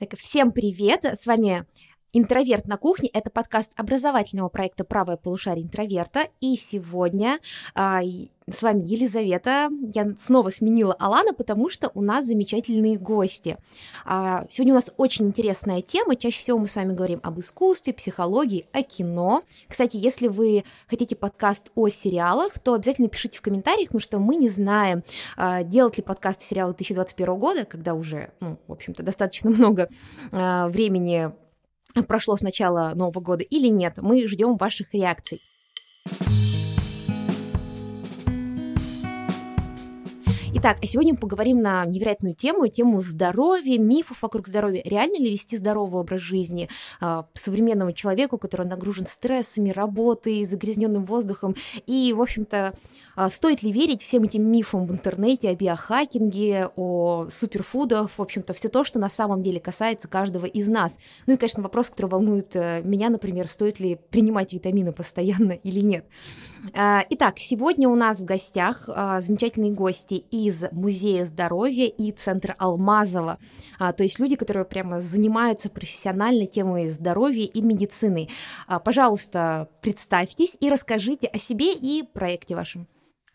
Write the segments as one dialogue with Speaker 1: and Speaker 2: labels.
Speaker 1: Так, всем привет! С вами «Интроверт на кухне» — это подкаст образовательного проекта «Правое полушарие интроверта». И сегодня а, с вами Елизавета. Я снова сменила Алана, потому что у нас замечательные гости. А, сегодня у нас очень интересная тема. Чаще всего мы с вами говорим об искусстве, психологии, о кино. Кстати, если вы хотите подкаст о сериалах, то обязательно пишите в комментариях, потому что мы не знаем, а, делать ли подкасты сериалы 2021 года, когда уже, ну, в общем-то, достаточно много а, времени прошло с начала Нового года или нет. Мы ждем ваших реакций. Итак, а сегодня мы поговорим на невероятную тему, тему здоровья, мифов вокруг здоровья. Реально ли вести здоровый образ жизни э, современному человеку, который нагружен стрессами, работой, загрязненным воздухом? И, в общем-то, э, стоит ли верить всем этим мифам в интернете о биохакинге, о суперфудах, в общем-то, все то, что на самом деле касается каждого из нас? Ну и, конечно, вопрос, который волнует э, меня, например, стоит ли принимать витамины постоянно или нет. А, итак, сегодня у нас в гостях а, замечательные гости из Музея здоровья и Центра Алмазова, а, то есть люди, которые прямо занимаются профессиональной темой здоровья и медицины. Пожалуйста, представьтесь и расскажите о себе и проекте вашем.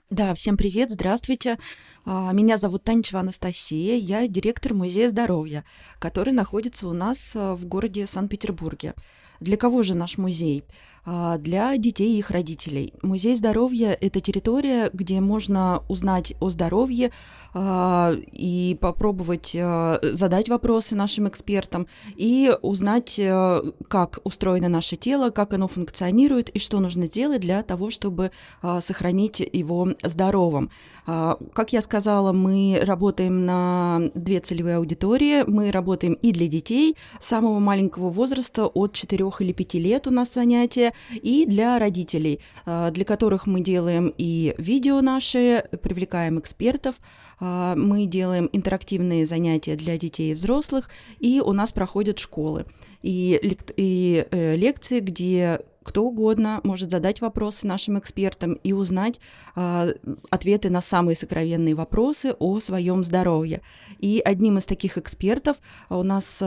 Speaker 2: Да, всем привет, здравствуйте. Меня зовут Танчева Анастасия, я директор Музея здоровья, который находится у нас в городе Санкт-Петербурге. Для кого же наш музей? А, для детей и их родителей. Музей здоровья – это территория, где можно узнать о здоровье а, и попробовать а, задать вопросы нашим экспертам и узнать, как устроено наше тело, как оно функционирует и что нужно сделать для того, чтобы сохранить его здоровым. Как я сказала, мы работаем на две целевые аудитории. Мы работаем и для детей самого маленького возраста от 4 или 5 лет у нас занятия, и для родителей, а, для которых мы делаем и видео наши, привлекаем экспертов, а, мы делаем интерактивные занятия для детей и взрослых, и у нас проходят школы. И э, лекции, где кто угодно может задать вопросы нашим экспертам и узнать э, ответы на самые сокровенные вопросы о своем здоровье. И одним из таких экспертов у нас э,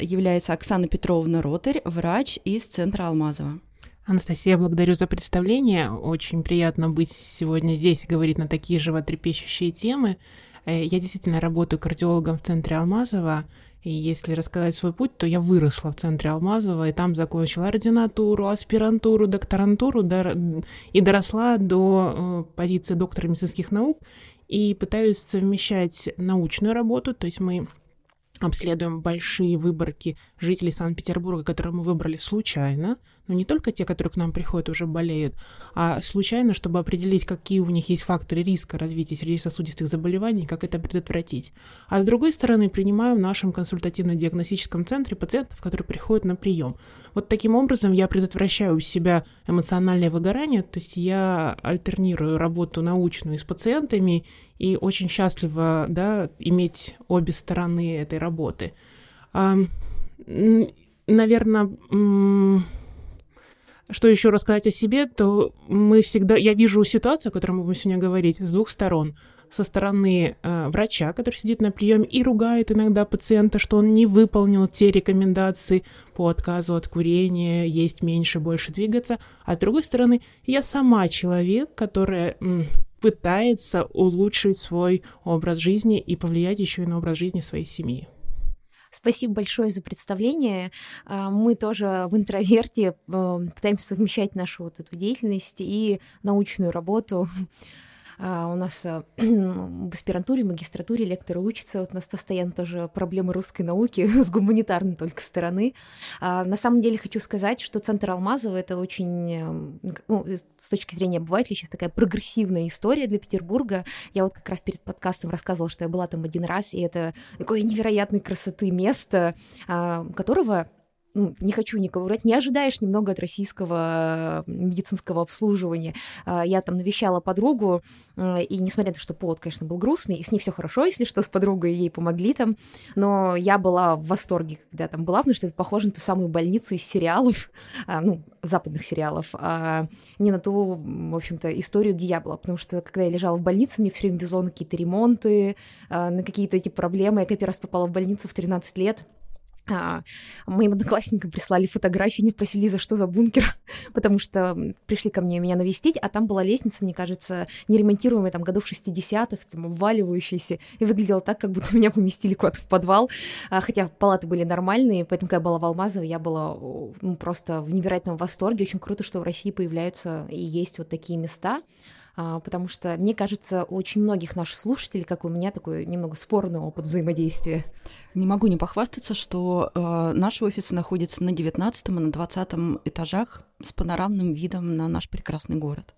Speaker 2: является Оксана Петровна Ротарь, врач из Центра Алмазова.
Speaker 3: Анастасия, благодарю за представление. Очень приятно быть сегодня здесь и говорить на такие животрепещущие темы. Э, я действительно работаю кардиологом в центре Алмазова, и если рассказать свой путь, то я выросла в центре Алмазова, и там закончила ординатуру, аспирантуру, докторантуру и доросла до э, позиции доктора медицинских наук, и пытаюсь совмещать научную работу, то есть мы обследуем большие выборки жителей Санкт-Петербурга, которые мы выбрали случайно, но не только те, которые к нам приходят уже болеют, а случайно, чтобы определить, какие у них есть факторы риска развития сердечно-сосудистых заболеваний, как это предотвратить. А с другой стороны, принимаю в нашем консультативно-диагностическом центре пациентов, которые приходят на прием. Вот таким образом я предотвращаю у себя эмоциональное выгорание, то есть я альтернирую работу научную с пациентами и очень счастлива да, иметь обе стороны этой работы. Наверное, что еще рассказать о себе, то мы всегда, я вижу ситуацию, о которой мы будем сегодня говорить, с двух сторон. Со стороны э, врача, который сидит на приеме и ругает иногда пациента, что он не выполнил те рекомендации по отказу от курения, есть меньше, больше двигаться. А с другой стороны, я сама человек, которая м, пытается улучшить свой образ жизни и повлиять еще и на образ жизни своей семьи.
Speaker 1: Спасибо большое за представление. А, мы тоже в интроверте пытаемся совмещать нашу вот эту деятельность и научную работу. А, у нас а, в аспирантуре, магистратуре лекторы учатся. Вот у нас постоянно тоже проблемы русской науки с гуманитарной только стороны. А, на самом деле хочу сказать, что Центр Алмазова — это очень, эм, ну, с точки зрения обывателя, сейчас такая прогрессивная история для Петербурга. Я вот как раз перед подкастом рассказывала, что я была там один раз, и это такое невероятной красоты место, которого ну, не хочу никого врать, не ожидаешь немного от российского медицинского обслуживания. А, я там навещала подругу, и несмотря на то, что повод, конечно, был грустный, и с ней все хорошо, если что, с подругой ей помогли там, но я была в восторге, когда там была, потому что это похоже на ту самую больницу из сериалов, а, ну, западных сериалов, а не на ту, в общем-то, историю, где я была, потому что когда я лежала в больнице, мне все время везло на какие-то ремонты, а, на какие-то эти проблемы. Я первый раз попала в больницу в 13 лет, а, моим одноклассникам прислали фотографии, не спросили, за что за бункер, потому что пришли ко мне меня навестить, а там была лестница, мне кажется, неремонтируемая, там, годов 60-х, там, обваливающаяся, и выглядела так, как будто меня поместили куда-то в подвал, а, хотя палаты были нормальные, поэтому, когда я была в Алмазово, я была ну, просто в невероятном восторге, очень круто, что в России появляются и есть вот такие места, потому что, мне кажется, у очень многих наших слушателей, как у меня, такой немного спорный опыт взаимодействия.
Speaker 2: Не могу не похвастаться, что э, наши офисы находятся на 19 и на 20 этажах с панорамным видом на наш прекрасный город.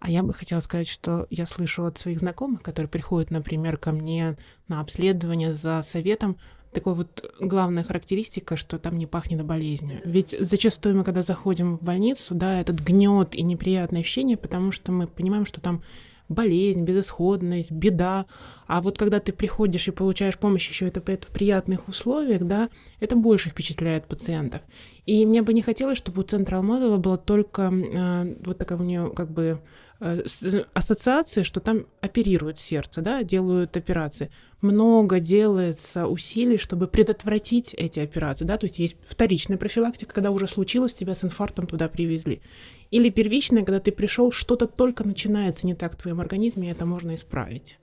Speaker 3: А я бы хотела сказать, что я слышу от своих знакомых, которые приходят, например, ко мне на обследование за советом, такой вот главная характеристика, что там не пахнет болезнью. Ведь зачастую мы, когда заходим в больницу, да, этот гнет и неприятное ощущение, потому что мы понимаем, что там болезнь, безысходность, беда. А вот когда ты приходишь и получаешь помощь еще это, это в приятных условиях, да, это больше впечатляет пациентов. И мне бы не хотелось, чтобы у центра Алмазова была только э, вот такая у нее как бы ассоциации, что там оперируют сердце, да, делают операции. Много делается усилий, чтобы предотвратить эти операции, да, то есть есть вторичная профилактика, когда уже случилось, тебя с инфарктом туда привезли. Или первичная, когда ты пришел, что-то только начинается не так в твоем организме, и это можно исправить.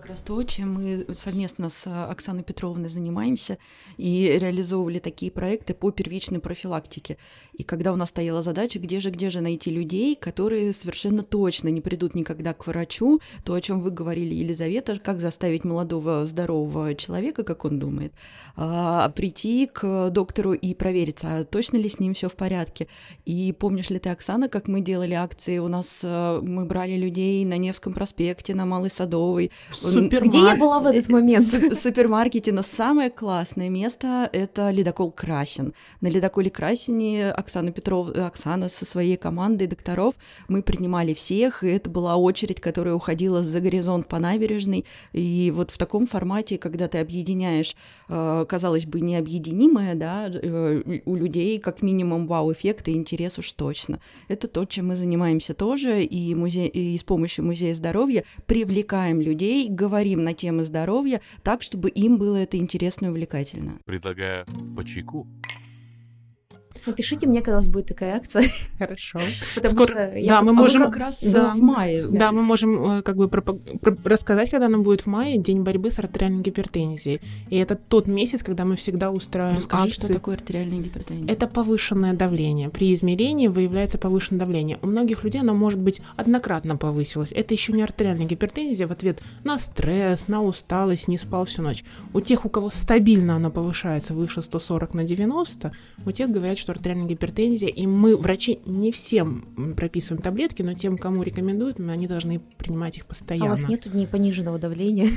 Speaker 2: Как раз то, чем мы совместно с Оксаной Петровной занимаемся и реализовывали такие проекты по первичной профилактике. И когда у нас стояла задача, где же, где же найти людей, которые совершенно точно не придут никогда к врачу, то, о чем вы говорили, Елизавета, как заставить молодого здорового человека, как он думает, а, прийти к доктору и провериться, а точно ли с ним все в порядке. И помнишь ли ты, Оксана, как мы делали акции? У нас а, мы брали людей на Невском проспекте, на Малой Садовой,
Speaker 1: Супермар... Где я была в этот момент? В
Speaker 2: супермаркете, но самое классное место — это ледокол Красин. На ледоколе Красине Оксана Петров, Оксана со своей командой докторов, мы принимали всех, и это была очередь, которая уходила за горизонт по набережной, и вот в таком формате, когда ты объединяешь, э, казалось бы, необъединимое, да, э, у людей как минимум вау-эффект и интерес уж точно. Это то, чем мы занимаемся тоже, и, музей, и с помощью Музея здоровья привлекаем людей людей, говорим на темы здоровья так, чтобы им было это интересно и увлекательно.
Speaker 4: Предлагаю по чайку.
Speaker 1: Напишите мне, когда у вас будет такая акция.
Speaker 3: Хорошо.
Speaker 1: Потому Скоро... что
Speaker 3: я да, мы можем
Speaker 2: как раз да. в мае.
Speaker 3: Да, да мы можем э, как бы пропаг... рассказать, когда она будет в мае, день борьбы с артериальной гипертензией. И это тот месяц, когда мы всегда устраиваем
Speaker 2: Расскажи,
Speaker 3: акции.
Speaker 2: что такое артериальная гипертензия?
Speaker 3: Это повышенное давление. При измерении выявляется повышенное давление. У многих людей оно может быть однократно повысилось. Это еще не артериальная гипертензия в ответ на стресс, на усталость, не спал всю ночь. У тех, у кого стабильно оно повышается выше 140 на 90, у тех говорят, что артериальная гипертензия, и мы, врачи, не всем прописываем таблетки, но тем, кому рекомендуют, они должны принимать их постоянно. А
Speaker 1: у вас нет дней пониженного давления?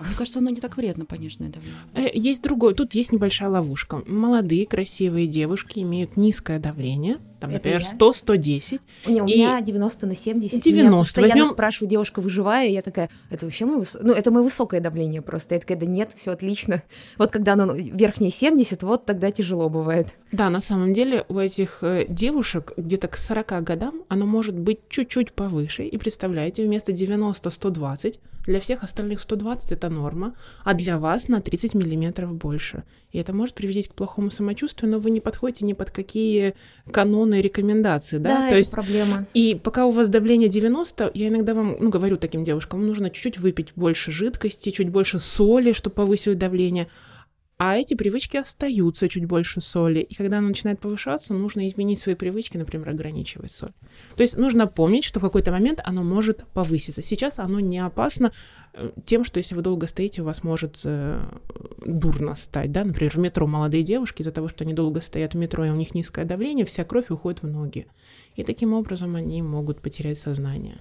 Speaker 2: Мне кажется, оно не так вредно, пониженное давление.
Speaker 3: Э, есть другой, тут есть небольшая ловушка. Молодые, красивые девушки имеют низкое давление, там, Это например, 100-110.
Speaker 1: Не, у и... меня 90 на 70.
Speaker 3: 90. Меня
Speaker 1: постоянно Возьмем... спрашиваю, девушка выживая, и я такая, это вообще мое, выс... ну, это мое высокое давление просто. Я такая, да нет, все отлично. Вот когда оно верхнее 70, вот тогда тяжело бывает.
Speaker 3: Да, на самом деле у этих э, девушек где-то к 40 годам оно может быть чуть-чуть повыше. И представляете, вместо 90-120 для всех остальных 120 это норма, а для вас на 30 миллиметров больше. И это может привести к плохому самочувствию, но вы не подходите ни под какие каноны и рекомендации, да?
Speaker 1: Да, То это есть проблема.
Speaker 3: И пока у вас давление 90, я иногда вам, ну, говорю таким девушкам, нужно чуть-чуть выпить больше жидкости, чуть больше соли, чтобы повысить давление. А эти привычки остаются чуть больше соли. И когда она начинает повышаться, нужно изменить свои привычки, например, ограничивать соль. То есть нужно помнить, что в какой-то момент оно может повыситься. Сейчас оно не опасно э, тем, что если вы долго стоите, у вас может э, дурно стать. Да? Например, в метро молодые девушки из-за того, что они долго стоят в метро, и у них низкое давление, вся кровь уходит в ноги. И таким образом они могут потерять сознание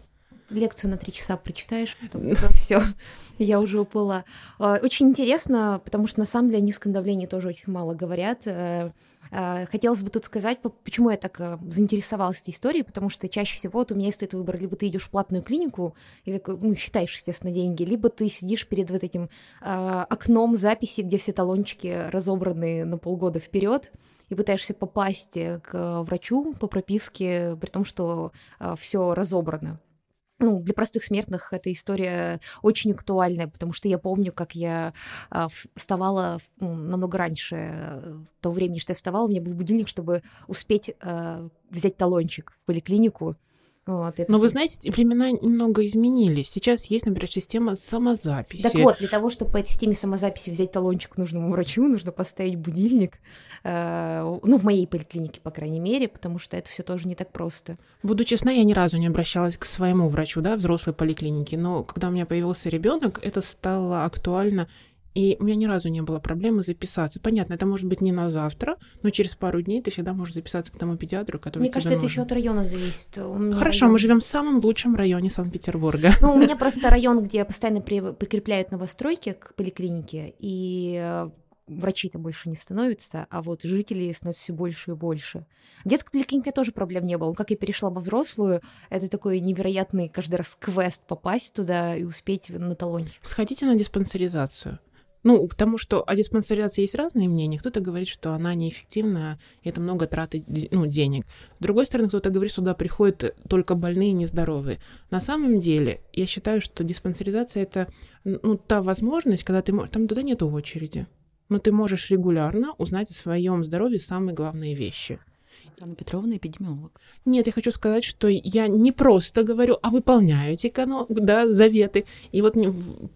Speaker 1: лекцию на три часа прочитаешь, потом все, я уже уплыла. А, очень интересно, потому что на самом деле о низком давлении тоже очень мало говорят. Э, а, хотелось бы тут сказать, почему я так э, заинтересовалась этой историей, потому что чаще всего вот у меня есть этот выбор, либо ты идешь в платную клинику и такой, ну, считаешь, естественно, деньги, либо ты сидишь перед вот этим э, окном записи, где все талончики разобраны на полгода вперед, и пытаешься попасть к врачу по прописке, при том, что э, все разобрано. Ну, для простых смертных эта история очень актуальная, потому что я помню, как я а, вставала ну, намного раньше того времени, что я вставала, у меня был будильник, чтобы успеть а, взять талончик в поликлинику.
Speaker 3: Вот, это... Но вы знаете, времена немного изменились. Сейчас есть, например, система самозаписи.
Speaker 1: Так вот, для того, чтобы по этой системе самозаписи взять талончик нужному врачу, нужно поставить будильник. Э, ну, в моей поликлинике, по крайней мере, потому что это все тоже не так просто.
Speaker 3: Буду честна, я ни разу не обращалась к своему врачу, да, взрослой поликлинике, но когда у меня появился ребенок, это стало актуально и у меня ни разу не было проблемы записаться. Понятно, это может быть не на завтра, но через пару дней ты всегда можешь записаться к тому педиатру, который
Speaker 1: Мне кажется,
Speaker 3: нужен.
Speaker 1: это еще от района зависит.
Speaker 3: Хорошо, район... мы живем в самом лучшем районе Санкт-Петербурга.
Speaker 1: Ну, у меня просто район, где постоянно прикрепляют новостройки к поликлинике, и э, врачей-то больше не становится, а вот жителей становится все больше и больше. В детской поликлинике тоже проблем не было. Как я перешла во взрослую, это такой невероятный каждый раз квест попасть туда и успеть на талончик.
Speaker 3: Сходите на диспансеризацию. Ну, к тому, что о диспансеризации есть разные мнения. Кто-то говорит, что она неэффективна, и это много траты ну, денег. С другой стороны, кто-то говорит, что туда приходят только больные и нездоровые. На самом деле, я считаю, что диспансеризация — это ну, та возможность, когда ты... Там туда нет очереди. Но ты можешь регулярно узнать о своем здоровье самые главные вещи.
Speaker 2: Оксана Петровна эпидемиолог.
Speaker 3: Нет, я хочу сказать, что я не просто говорю, а выполняю эти да, заветы. И вот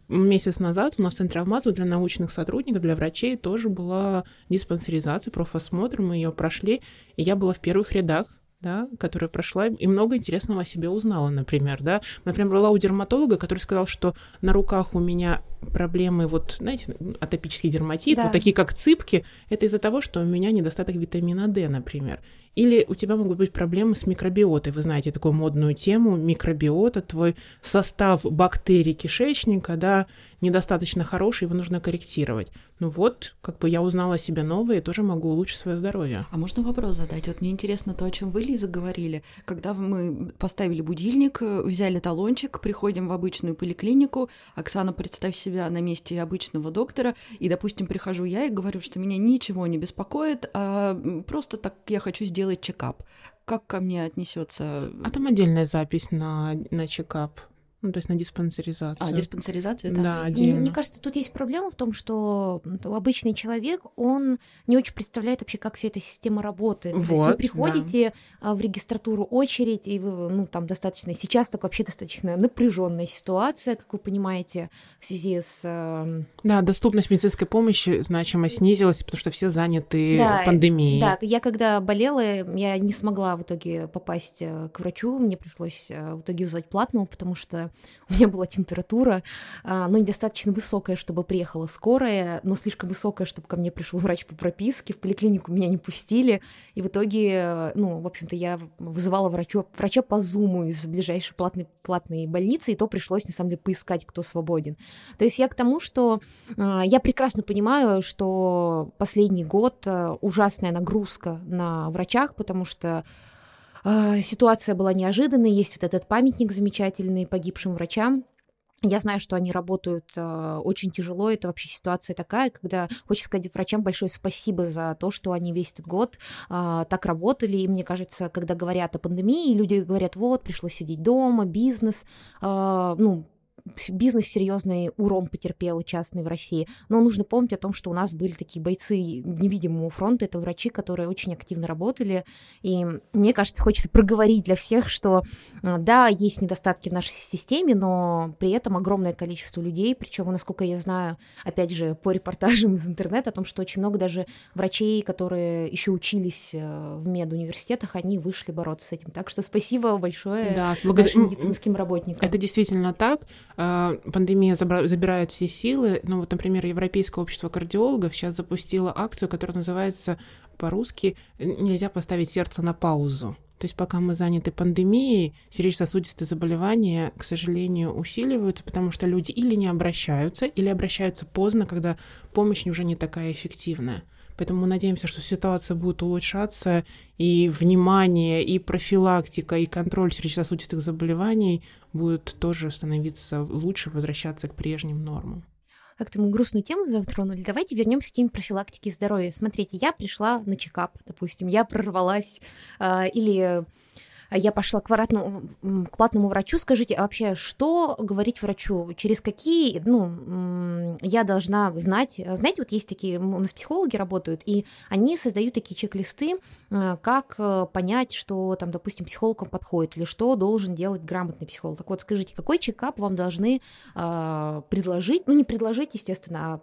Speaker 3: месяц назад у нас в Центре Алмазова для научных сотрудников, для врачей тоже была диспансеризация, профосмотр, мы ее прошли, и я была в первых рядах да, которая прошла, и много интересного о себе узнала, например, да. Например, была у дерматолога, который сказал, что на руках у меня проблемы, вот, знаете, атопический дерматит, да. вот такие как цыпки, это из-за того, что у меня недостаток витамина D, например. Или у тебя могут быть проблемы с микробиотой. Вы знаете такую модную тему микробиота, твой состав бактерий кишечника, да, недостаточно хороший, его нужно корректировать. Ну вот, как бы я узнала себе новое и тоже могу улучшить свое здоровье.
Speaker 2: А можно вопрос задать? Вот мне интересно то, о чем вы, Лиза, говорили. Когда мы поставили будильник, взяли талончик, приходим в обычную поликлинику, Оксана, представь себя на месте обычного доктора, и, допустим, прихожу я и говорю, что меня ничего не беспокоит, а просто так я хочу сделать делать чекап. Как ко мне отнесется?
Speaker 3: А там отдельная запись на, на чекап. Ну, то есть на диспансеризацию.
Speaker 2: А, диспансеризация,
Speaker 3: да. Да, отдельно.
Speaker 1: Мне кажется, тут есть проблема в том, что обычный человек, он не очень представляет вообще, как вся эта система работает. Вот, то есть вы приходите да. в регистратуру очередь, и вы, ну, там достаточно, сейчас так вообще достаточно напряженная ситуация, как вы понимаете, в связи с... Эм,
Speaker 3: да, доступность медицинской помощи значимо снизилась, потому что все заняты да, пандемией.
Speaker 1: Да, я когда болела, я не смогла в итоге попасть э, к врачу, мне пришлось э, в итоге вызвать платного, потому что у меня была температура, а, ну, недостаточно высокая, чтобы приехала скорая, но слишком высокая, чтобы ко мне пришел врач по прописке, в поликлинику меня не пустили, и в итоге, ну, в общем-то, я вызывала врача, врача по зуму из ближайшей платной, платной больницы, и то пришлось, на самом деле, поискать, кто свободен. То есть я к тому, что а, я прекрасно понимаю, что последний год а, ужасная нагрузка на врачах, потому что ситуация была неожиданной, есть вот этот памятник замечательный погибшим врачам, я знаю, что они работают э, очень тяжело. Это вообще ситуация такая, когда хочется сказать врачам большое спасибо за то, что они весь этот год э, так работали. И мне кажется, когда говорят о пандемии, люди говорят, вот, пришлось сидеть дома, бизнес, э, ну, бизнес серьезный урон потерпел частный в России. Но нужно помнить о том, что у нас были такие бойцы невидимого фронта, это врачи, которые очень активно работали. И мне кажется, хочется проговорить для всех, что а, да, есть недостатки в нашей системе, но при этом огромное количество людей, причем, насколько я знаю, опять же, по репортажам из интернета, о том, что очень много даже врачей, которые еще учились э, в медуниверситетах, они вышли бороться с этим. Так что спасибо большое да, благодар... медицинским работникам.
Speaker 3: Это действительно так. А, пандемия забирает все силы. Ну вот, например, Европейское общество кардиологов сейчас запустило акцию, которая называется по-русски «Нельзя поставить сердце на паузу». То есть пока мы заняты пандемией, сердечно-сосудистые заболевания, к сожалению, усиливаются, потому что люди или не обращаются, или обращаются поздно, когда помощь уже не такая эффективная. Поэтому мы надеемся, что ситуация будет улучшаться, и внимание, и профилактика, и контроль сердечно-сосудистых заболеваний будет тоже становиться лучше, возвращаться к прежним нормам
Speaker 1: как-то мы грустную тему затронули. Давайте вернемся к теме профилактики здоровья. Смотрите, я пришла на чекап, допустим, я прорвалась, э, или я пошла к, воротному, к платному врачу. Скажите, а вообще, что говорить врачу? Через какие, ну, я должна знать? Знаете, вот есть такие, у нас психологи работают, и они создают такие чек-листы, э, как э, понять, что там, допустим, психолог подходит, или что должен делать грамотный психолог. Так вот, скажите, какой чекап вам должны э, предложить? Ну, не предложить, естественно, а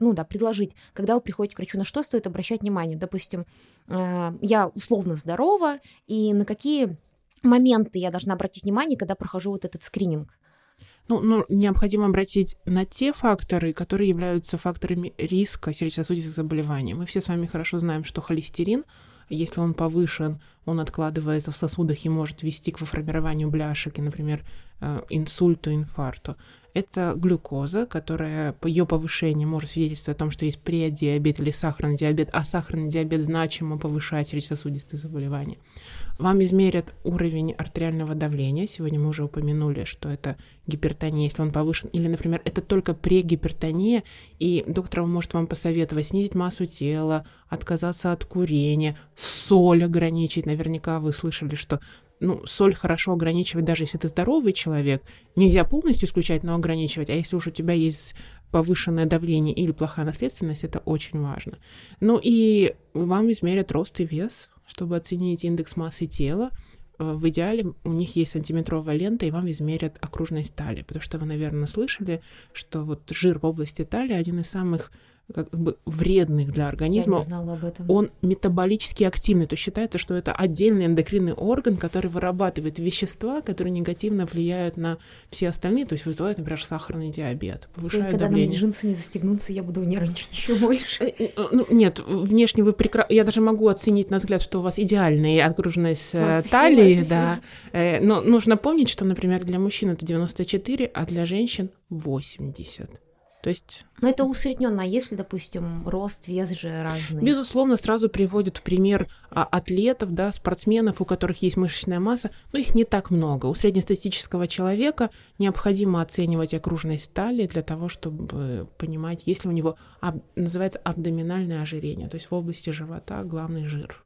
Speaker 1: ну да, предложить, когда вы приходите к врачу, на что стоит обращать внимание. Допустим, э, я условно здорова, и на какие моменты я должна обратить внимание, когда прохожу вот этот скрининг?
Speaker 3: Ну, ну, необходимо обратить на те факторы, которые являются факторами риска сердечно-сосудистых заболеваний. Мы все с вами хорошо знаем, что холестерин, если он повышен, он откладывается в сосудах и может вести к формированию бляшек и, например, э, инсульту, инфаркту это глюкоза, которая ее повышению может свидетельствовать о том, что есть предиабет или сахарный диабет, а сахарный диабет значимо повышает сердечно-сосудистые заболевания. Вам измерят уровень артериального давления. Сегодня мы уже упомянули, что это гипертония, если он повышен. Или, например, это только прегипертония, и доктор может вам посоветовать снизить массу тела, отказаться от курения, соль ограничить. Наверняка вы слышали, что ну, соль хорошо ограничивать, даже если ты здоровый человек. Нельзя полностью исключать, но ограничивать. А если уж у тебя есть повышенное давление или плохая наследственность, это очень важно. Ну и вам измерят рост и вес, чтобы оценить индекс массы тела. Э, в идеале у них есть сантиметровая лента, и вам измерят окружность талии, потому что вы, наверное, слышали, что вот жир в области талии один из самых как бы вредных для организма.
Speaker 1: Я знала об этом.
Speaker 3: Он метаболически активный, то есть считается, что это отдельный эндокринный орган, который вырабатывает вещества, которые негативно влияют на все остальные, то есть вызывают, например, сахарный диабет, повышают
Speaker 1: когда
Speaker 3: давление.
Speaker 1: на джинсы не застегнутся, я буду нервничать еще больше. Э, э,
Speaker 3: ну, нет, внешне вы прекрасно... Я даже могу оценить на взгляд, что у вас идеальная э, спасибо, талии, спасибо. да. Но нужно помнить, что, например, для мужчин это 94, а для женщин 80. То есть...
Speaker 1: Но это усредненно, а если, допустим, рост, вес же разный?
Speaker 3: Безусловно, сразу приводят в пример а, атлетов, да, спортсменов, у которых есть мышечная масса, но их не так много. У среднестатистического человека необходимо оценивать окружность талии для того, чтобы понимать, есть ли у него, об, называется абдоминальное ожирение, то есть в области живота главный жир.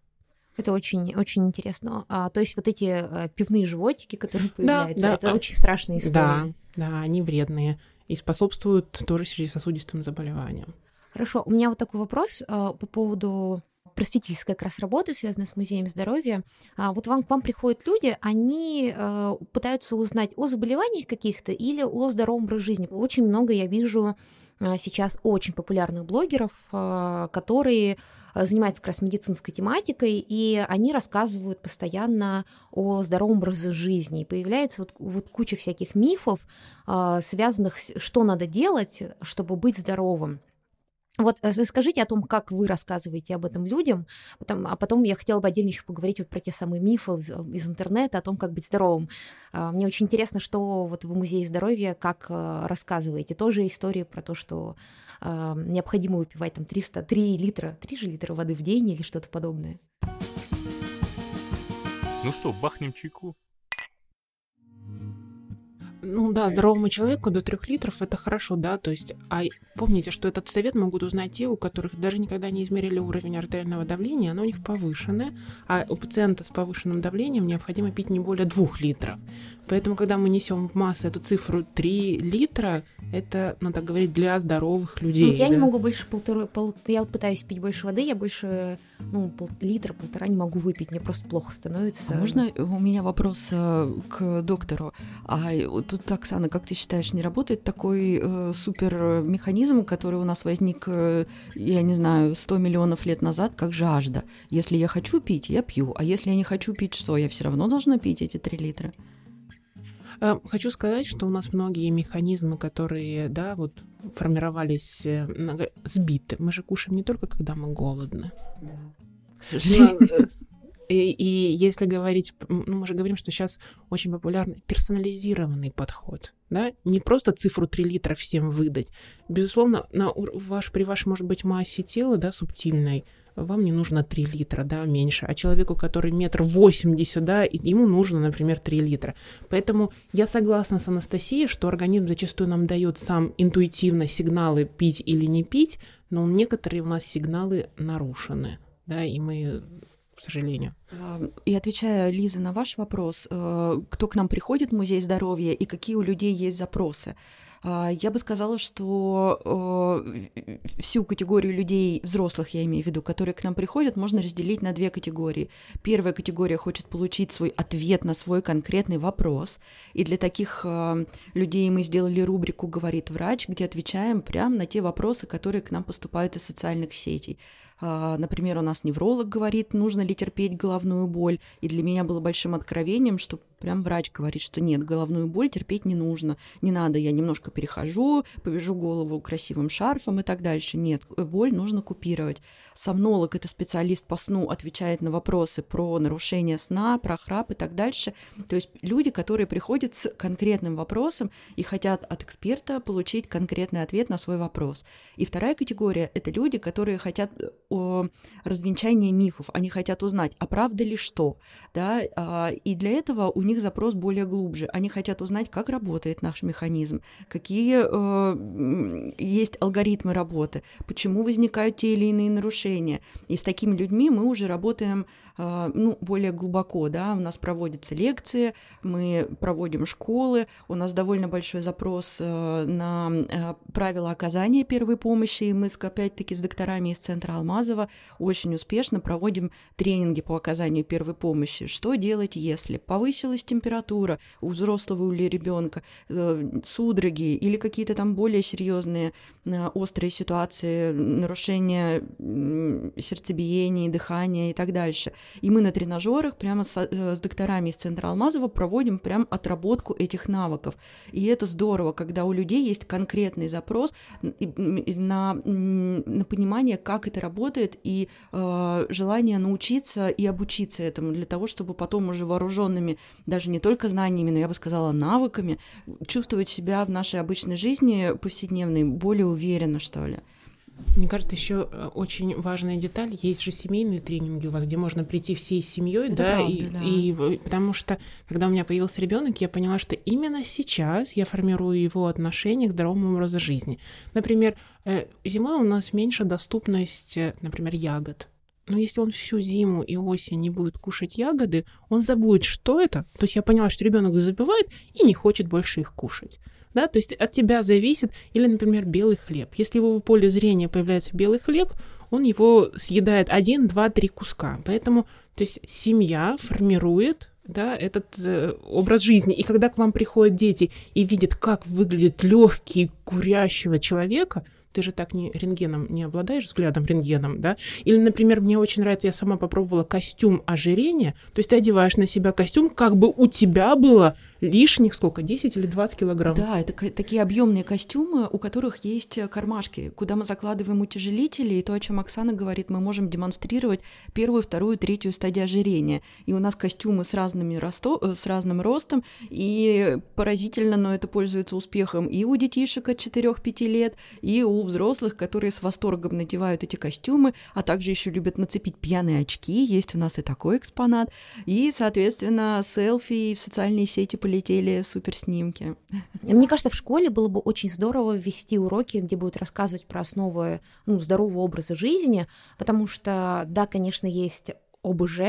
Speaker 1: Это очень, очень интересно. А, то есть вот эти а, пивные животики, которые появляются, да, да. это очень страшная история.
Speaker 3: Да, да, они вредные и способствуют тоже сердечно-сосудистым заболеваниям.
Speaker 1: Хорошо, у меня вот такой вопрос а, по поводу простительской как раз работы, связанной с музеем здоровья. А, вот вам, к вам приходят люди, они а, пытаются узнать о заболеваниях каких-то или о здоровом образе жизни. Очень много я вижу сейчас очень популярных блогеров, а, которые а, занимаются как раз медицинской тематикой, и они рассказывают постоянно о здоровом образе жизни. И появляется вот, вот куча всяких мифов, связанных с что надо делать, чтобы быть здоровым. Вот э, скажите о том, как вы рассказываете об этом людям, потом, а потом я хотела бы отдельно еще поговорить вот про те самые мифы из, из интернета, о том, как быть здоровым. А, мне очень интересно, что вот в Музее здоровья, как э, рассказываете. Тоже истории про то, что э, необходимо выпивать там 300, 3 литра, 3 же литра воды в день или что-то подобное.
Speaker 4: Ну что, бахнем чайку?
Speaker 3: Ну да, здоровому человеку до трех литров это хорошо, да, то есть, а помните, что этот совет могут узнать те, у которых даже никогда не измерили уровень артериального давления, оно у них повышенное, а у пациента с повышенным давлением необходимо пить не более двух литров. Поэтому, когда мы несем в массу эту цифру 3 литра, это, надо говорить, для здоровых людей. Вот
Speaker 1: я
Speaker 3: да?
Speaker 1: не могу больше полтора, пол, я вот пытаюсь пить больше воды, я больше, ну, пол, литра, полтора не могу выпить, мне просто плохо становится.
Speaker 2: А можно у меня вопрос э, к доктору? А тут, Оксана, как ты считаешь, не работает такой э, супер механизм, который у нас возник, э, я не знаю, 100 миллионов лет назад, как жажда? Если я хочу пить, я пью, а если я не хочу пить, что? Я все равно должна пить эти 3 литра?
Speaker 3: Э, хочу сказать, что у нас многие механизмы, которые, да, вот формировались, э, сбиты. Мы же кушаем не только, когда мы голодны. Да. К сожалению. И, и если говорить, ну, мы же говорим, что сейчас очень популярный персонализированный подход, да, не просто цифру 3 литра всем выдать. Безусловно, на ваш, при вашей, может быть, массе тела, да, субтильной, вам не нужно 3 литра, да, меньше, а человеку, который метр восемьдесят, да, ему нужно, например, 3 литра. Поэтому я согласна с Анастасией, что организм зачастую нам дает сам интуитивно сигналы пить или не пить, но некоторые у нас сигналы нарушены, да, и мы сожалению.
Speaker 2: И отвечая, Лиза, на ваш вопрос, кто к нам приходит в музей здоровья и какие у людей есть запросы. А, я бы сказала, что всю категорию людей, взрослых я имею в виду, которые к нам приходят, можно разделить на две категории. Первая категория хочет получить свой ответ на свой конкретный вопрос, и для таких э, людей мы сделали рубрику «Говорит врач», где отвечаем прямо на те вопросы, которые к нам поступают из социальных сетей. А, например, у нас невролог говорит, нужно ли терпеть головную боль. И для меня было большим откровением, что прям врач говорит, что нет, головную боль терпеть не нужно. Не надо, я немножко перехожу, повяжу голову красивым шарфом и так дальше. Нет, боль нужно купировать. Сомнолог – это специалист по сну, отвечает на вопросы про нарушение сна, про храп и так дальше. То есть люди, которые приходят с конкретным вопросом и хотят от эксперта получить конкретный ответ на свой вопрос. И вторая категория – это люди, которые хотят о развенчании мифов. Они хотят узнать, а правда ли что, да, а, и для этого у них запрос более глубже. Они хотят узнать, как работает наш механизм, какие э, есть алгоритмы работы, почему возникают те или иные нарушения. И с такими людьми мы уже работаем э, ну, более глубоко, да, у нас проводятся лекции, мы проводим школы, у нас довольно большой запрос э, на правила оказания первой помощи, и мы, опять-таки, с докторами из Центра Алмаз Алмазова очень успешно проводим тренинги по оказанию первой помощи. Что делать, если повысилась температура у взрослого или ребенка, э, судороги или какие-то там более серьезные э, острые ситуации, нарушения сердцебиения, дыхания и так дальше. И мы на тренажерах прямо с, э, с докторами из Центра Алмазова проводим прям отработку этих навыков. И это здорово, когда у людей есть конкретный запрос на, на понимание, как это работает, и э, желание научиться и обучиться этому для того, чтобы потом уже вооруженными даже не только знаниями, но я бы сказала навыками чувствовать себя в нашей обычной жизни повседневной более уверенно, что ли.
Speaker 3: Мне кажется, еще э, очень важная деталь. Есть же семейные тренинги у вас, где можно прийти всей семьей, да,
Speaker 2: правда,
Speaker 3: и,
Speaker 2: да.
Speaker 3: и потому что, когда у меня появился ребенок, я поняла, что именно сейчас я формирую его отношение к здоровому образу жизни. Например, э, зимой у нас меньше доступность, э, например, ягод. Но если он всю зиму и осень не будет кушать ягоды, он забудет, что это. То есть я поняла, что ребенок забывает и не хочет больше их кушать да, то есть от тебя зависит, или, например, белый хлеб. Если его в поле зрения появляется белый хлеб, он его съедает один, два, три куска. Поэтому, то есть семья формирует да, этот э, образ жизни. И когда к вам приходят дети и видят, как выглядит легкий курящего человека, ты же так не рентгеном не обладаешь взглядом рентгеном, да? Или, например, мне очень нравится, я сама попробовала костюм ожирения, то есть ты одеваешь на себя костюм, как бы у тебя было лишних сколько, 10 или 20 килограмм?
Speaker 2: Да, это такие объемные костюмы, у которых есть э, кармашки, куда мы закладываем утяжелители, и то, о чем Оксана говорит, мы можем демонстрировать первую, вторую, третью стадию ожирения. И у нас костюмы с, разными росто... Э, с разным ростом, и поразительно, но это пользуется успехом и у детишек от 4-5 лет, и у взрослых, которые с восторгом надевают эти костюмы, а также еще любят нацепить пьяные очки, есть у нас и такой экспонат, и, соответственно, селфи в социальные сети полетели суперснимки.
Speaker 1: Мне кажется, в школе было бы очень здорово ввести уроки, где будут рассказывать про основы ну, здорового образа жизни, потому что, да, конечно, есть ОБЖ,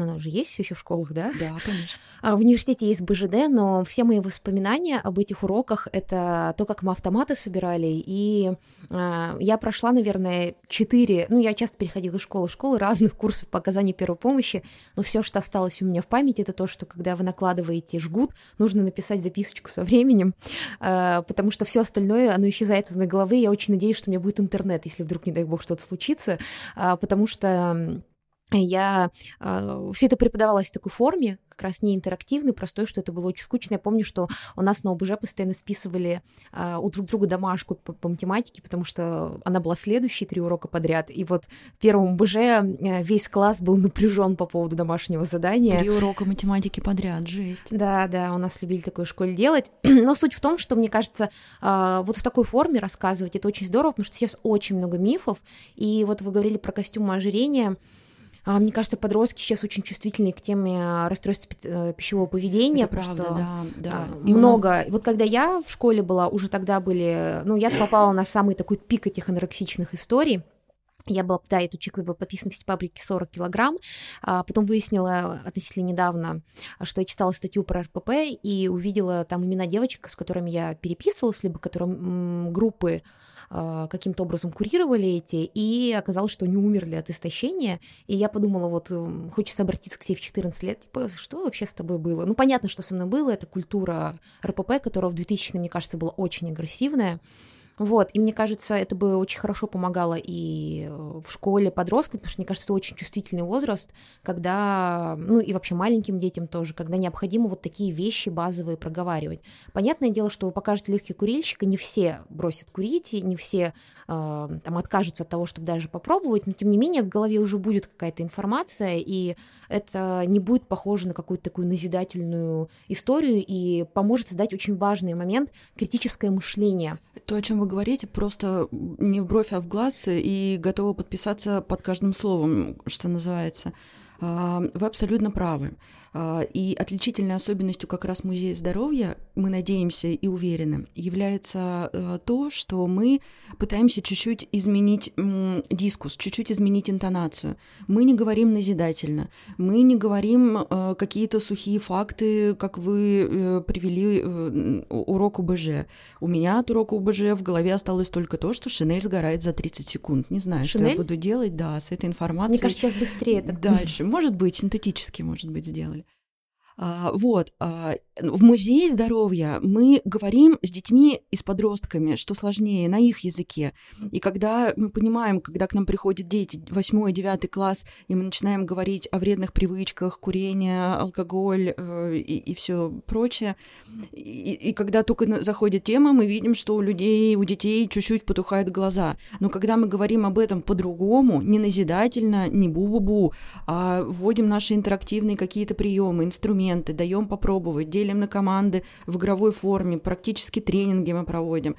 Speaker 1: она уже есть еще в школах, да?
Speaker 2: Да, конечно.
Speaker 1: А, в университете есть БЖД, но все мои воспоминания об этих уроках — это то, как мы автоматы собирали, и э, я прошла, наверное, четыре, ну, я часто переходила из школы в школу, разных курсов по оказанию первой помощи, но все, что осталось у меня в памяти, это то, что когда вы накладываете жгут, нужно написать записочку со временем, э, потому что все остальное, оно исчезает из моей головы, я очень надеюсь, что у меня будет интернет, если вдруг, не дай бог, что-то случится, э, потому что я э, все это преподавалось в такой форме, как раз не интерактивный, простой, что это было очень скучно. Я помню, что у нас на ОБЖ постоянно списывали э, у друг друга домашку по, по математике, потому что она была следующие три урока подряд. И вот в первом ОБЖ э, весь класс был напряжен по поводу домашнего задания.
Speaker 2: Три урока математики подряд, жесть.
Speaker 1: Да, да, у нас любили такое в школе делать. Но суть в том, что, мне кажется, э, вот в такой форме рассказывать это очень здорово, потому что сейчас очень много мифов. И вот вы говорили про костюмы ожирения. А, мне кажется, подростки сейчас очень чувствительны к теме а, расстройств э, пищевого поведения.
Speaker 2: Это правда, что да, да.
Speaker 1: А, много. Нас... Вот когда я в школе была, уже тогда были, ну, я попала на самый такой пик этих анорексичных историй. Я была, да, эту чеку была подписана в паблике 40 килограмм. А потом выяснила относительно недавно, что я читала статью про РПП и увидела там имена девочек, с которыми я переписывалась, либо которым группы каким-то образом курировали эти, и оказалось, что они умерли от истощения. И я подумала, вот хочется обратиться к себе в 14 лет, типа, что вообще с тобой было? Ну, понятно, что со мной было, это культура РПП, которая в 2000 мне кажется, была очень агрессивная. Вот, и мне кажется, это бы очень хорошо помогало и э, в школе подросткам, потому что, мне кажется, это очень чувствительный возраст, когда, ну и вообще маленьким детям тоже, когда необходимо вот такие вещи базовые проговаривать. Понятное дело, что вы покажете легкий курильщик, и не все бросят курить, и не все там откажутся от того, чтобы даже попробовать, но тем не менее в голове уже будет какая-то информация, и это не будет похоже на какую-то такую назидательную историю и поможет создать очень важный момент критическое мышление.
Speaker 2: То, о чем вы говорите, просто не в бровь, а в глаз, и готова подписаться под каждым словом, что называется. А, вы абсолютно правы. А, и отличительной особенностью как раз Музея здоровья, мы надеемся и уверены, является э, то, что мы пытаемся чуть-чуть изменить дискус, чуть-чуть изменить интонацию. Мы не говорим назидательно, мы не говорим э, какие-то сухие факты, как вы э, привели урок УБЖ. У меня от урока УБЖ в голове осталось только то, что шинель сгорает за 30 секунд. Не знаю, шинель? что я буду делать, да, с этой информацией.
Speaker 1: Мне кажется, сейчас быстрее так.
Speaker 2: Дальше. Может быть, синтетически, может быть, сделали. А, вот, а, в музее здоровья мы говорим с детьми и с подростками, что сложнее, на их языке. И когда мы понимаем, когда к нам приходят дети, 8-9 класс, и мы начинаем говорить о вредных привычках, курение, алкоголь э, и, и все прочее, и, и когда только заходит тема, мы видим, что у людей, у детей чуть-чуть потухают глаза. Но когда мы говорим об этом по-другому, не назидательно, не бу-бу-бу, а вводим наши интерактивные какие-то приемы, инструменты, даем попробовать, делим на команды в игровой форме, практически тренинги мы проводим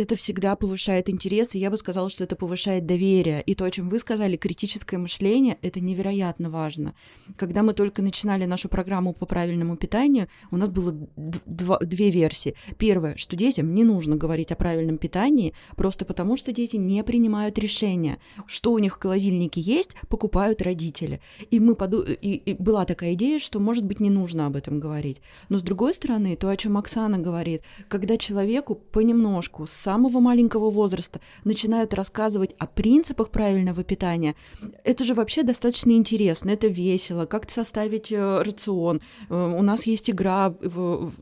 Speaker 2: это всегда повышает интерес, и я бы сказала, что это повышает доверие. И то, о чем вы сказали, критическое мышление, это невероятно важно. Когда мы только начинали нашу программу по правильному питанию, у нас было два, две версии. Первое, что детям не нужно говорить о правильном питании, просто потому что дети не принимают решения. Что у них в холодильнике есть, покупают родители. И, мы поду... и, и была такая идея, что, может быть, не нужно об этом говорить. Но, с другой стороны, то, о чем Оксана говорит, когда человеку понемножку, с самого маленького возраста начинают рассказывать о принципах правильного питания, это же вообще достаточно интересно, это весело, как составить э, рацион. Э, у нас есть игра в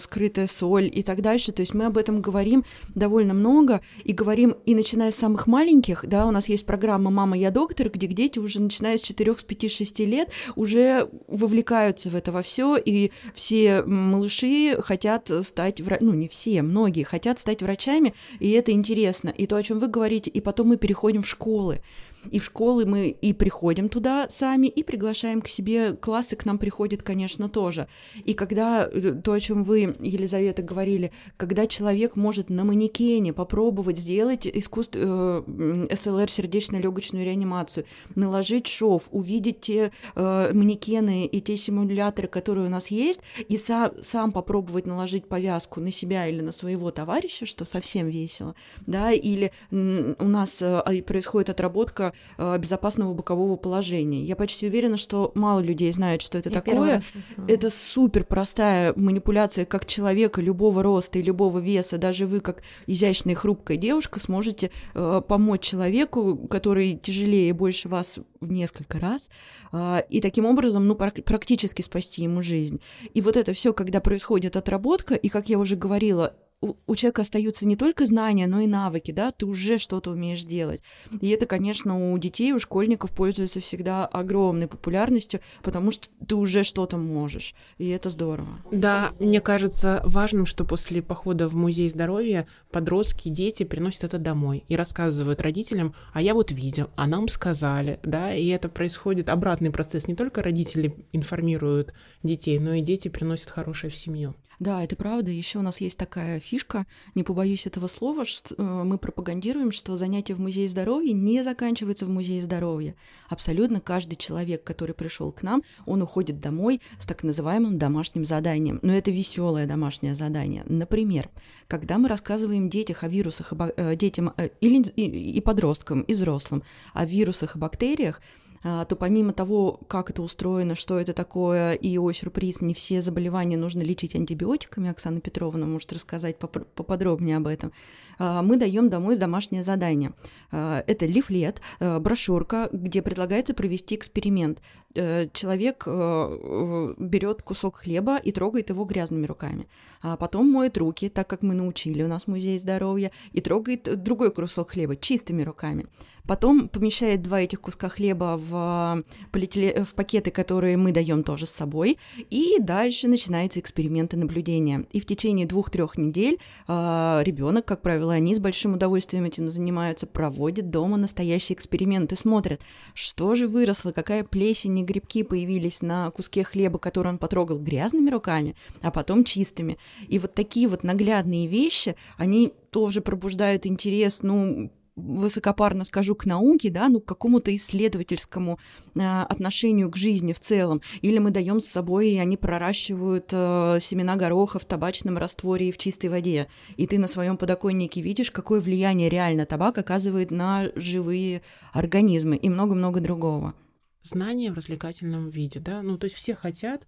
Speaker 2: скрытая соль и так дальше. То есть мы об этом говорим довольно много и говорим, и начиная с самых маленьких, да, у нас есть программа «Мама, я доктор», где дети уже начиная с 4, с 5, 6 лет уже вовлекаются в это во все, и все малыши хотят стать, врачами, ну не все, многие хотят стать врачами, вещами, и это интересно. И то, о чем вы говорите, и потом мы переходим в школы. И в школы мы и приходим туда сами, и приглашаем к себе. Классы к нам приходят, конечно, тоже. И когда э, то, о чем вы, Елизавета, говорили, когда человек может на манекене попробовать сделать искусство, э, СЛР, сердечно-легочную реанимацию, наложить шов, увидеть те э, манекены и те симуляторы, которые у нас есть, и сам, сам попробовать наложить повязку на себя или на своего товарища, что совсем весело, да, или у нас э, происходит отработка Э, безопасного бокового положения. Я почти уверена, что мало людей знают, что это Я такое. Это супер простая манипуляция, как человека любого роста и любого веса, даже вы, как изящная хрупкая девушка, сможете э, помочь человеку, который тяжелее и больше вас в несколько раз, э, и таким образом, ну, практически спасти ему жизнь. И вот это все, когда происходит отработка, и, как я уже говорила, у, человека остаются не только знания, но и навыки, да, ты уже что-то умеешь делать. И это, конечно, у детей, у школьников пользуется всегда огромной популярностью, потому что ты уже что-то можешь, и это здорово.
Speaker 3: Да, мне кажется важным, что после похода в музей здоровья подростки, дети приносят это домой и рассказывают родителям, а я вот видел, а нам сказали, да, и это происходит обратный процесс. Не только родители информируют детей, но и дети приносят хорошее в семью.
Speaker 2: Да, это правда. Еще у нас есть такая фишка, не побоюсь этого слова, что э, мы пропагандируем, что занятия в музее здоровья не заканчиваются в музее здоровья. Абсолютно каждый человек, который пришел к нам, он уходит домой с так называемым домашним заданием. Но это веселое домашнее задание. Например, когда мы рассказываем детях о вирусах, э, детям э, или и подросткам, и взрослым о вирусах и бактериях, то помимо того, как это устроено, что это такое, и, о, сюрприз, не все заболевания нужно лечить антибиотиками, Оксана Петровна может рассказать поподробнее об этом, а, мы даем домой домашнее задание. А, это лифлет, брошюрка, где предлагается провести эксперимент. Э, человек э, берет кусок хлеба и трогает его грязными руками, а потом моет руки, так как мы научили, у нас музей здоровья, и трогает другой кусок хлеба чистыми руками. Потом помещает два этих куска хлеба в, полиэтиле... в пакеты, которые мы даем тоже с собой, и дальше начинаются эксперименты наблюдения. И в течение двух-трех недель э, ребенок, как правило, они с большим удовольствием этим занимаются, проводят дома настоящие эксперименты, смотрят, что же выросло, какая плесень и грибки появились на куске хлеба, который он потрогал грязными руками, а потом чистыми. И вот такие вот наглядные вещи, они тоже пробуждают интерес, ну, высокопарно скажу, к науке, да, ну, к какому-то исследовательскому э, отношению к жизни в целом. Или мы даем с собой, и они проращивают э, семена гороха в табачном растворе и в чистой воде. И ты на своем подоконнике видишь, какое влияние реально табак оказывает на живые организмы и много-много другого.
Speaker 3: Знания в развлекательном виде, да, ну, то есть все хотят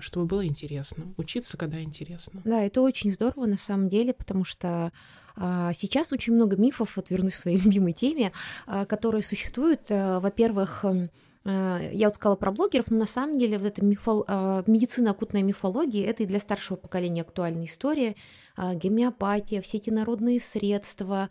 Speaker 3: чтобы было интересно, учиться, когда интересно.
Speaker 1: Да, это очень здорово на самом деле, потому что а, сейчас очень много мифов, вот вернусь к своей любимой теме, а, которые существуют. А, во-первых, я вот сказала про блогеров, но на самом деле вот эта мифол... медицина оккультная мифология, это и для старшего поколения актуальная история, гомеопатия, все эти народные средства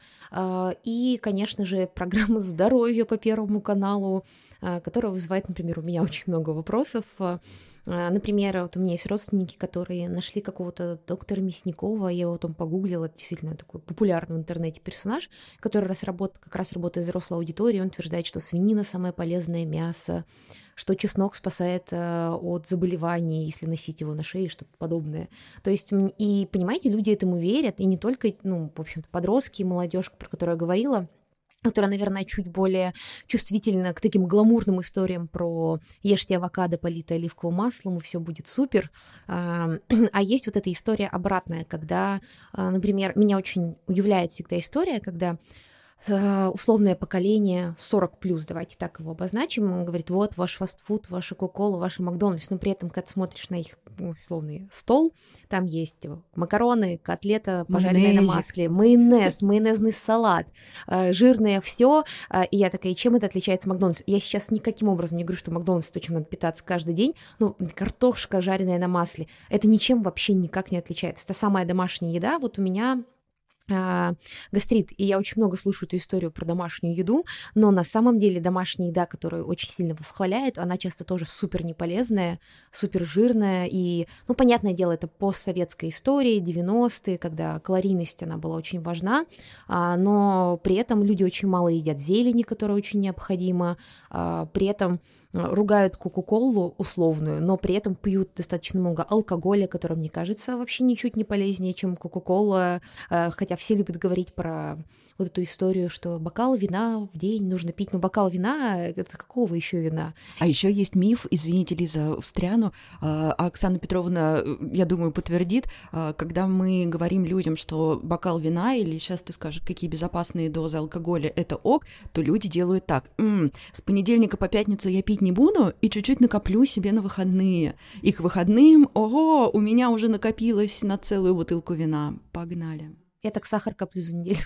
Speaker 1: и, конечно же, программа здоровья по Первому каналу, которая вызывает, например, у меня очень много вопросов, а, например, вот у меня есть родственники, которые нашли какого-то доктора Мясникова, я его там погуглила, действительно такой популярный в интернете персонаж, который раз работ, как раз работает взрослой аудиторией, он утверждает, что свинина самое полезное мясо, что чеснок спасает э, от заболеваний, если носить его на шее, что-то подобное. То есть, и понимаете, люди этому верят, и не только, ну, в общем-то, подростки, молодежь, про которую я говорила, которая, наверное, чуть более чувствительна к таким гламурным историям про ешьте авокадо, политое оливковым маслом, и все будет супер. А, есть вот эта история обратная, когда, а, например, меня очень удивляет всегда история, когда условное поколение 40 плюс, давайте так его обозначим, он говорит, вот ваш фастфуд, ваша кока-кола, ваша Макдональдс, но при этом, когда смотришь на их ну, условный стол, там есть макароны, котлета, пожаренная на масле, майонез, майонезный салат, э, жирное все, э, и я такая, чем это отличается Макдональдс? Я сейчас никаким образом не говорю, что Макдональдс то, чем надо питаться каждый день, но картошка, жареная на масле, это ничем вообще никак не отличается. Это самая домашняя еда, вот у меня гастрит, и я очень много слышу эту историю про домашнюю еду, но на самом деле домашняя еда, которую очень сильно восхваляют, она часто тоже супер неполезная, супер жирная, и, ну, понятное дело, это постсоветская история, 90-е, когда калорийность, она была очень важна, а, но при этом люди очень мало едят зелени, которая очень необходима, а, при этом ругают Кока-Колу условную, но при этом пьют достаточно много алкоголя, который, мне кажется, вообще ничуть не полезнее, чем Кока-Кола, э, хотя все любят говорить про вот эту историю, что бокал вина в день нужно пить, но бокал вина — это какого еще вина?
Speaker 2: А еще есть миф, извините, Лиза, встряну, а Оксана Петровна, я думаю, подтвердит, а, когда мы говорим людям, что бокал вина или сейчас ты скажешь, какие безопасные дозы алкоголя — это ок, то люди делают так. М-м, с понедельника по пятницу я пить не буду и чуть-чуть накоплю себе на выходные. И к выходным, ого, у меня уже накопилось на целую бутылку вина. Погнали.
Speaker 1: Я так сахар коплю за неделю.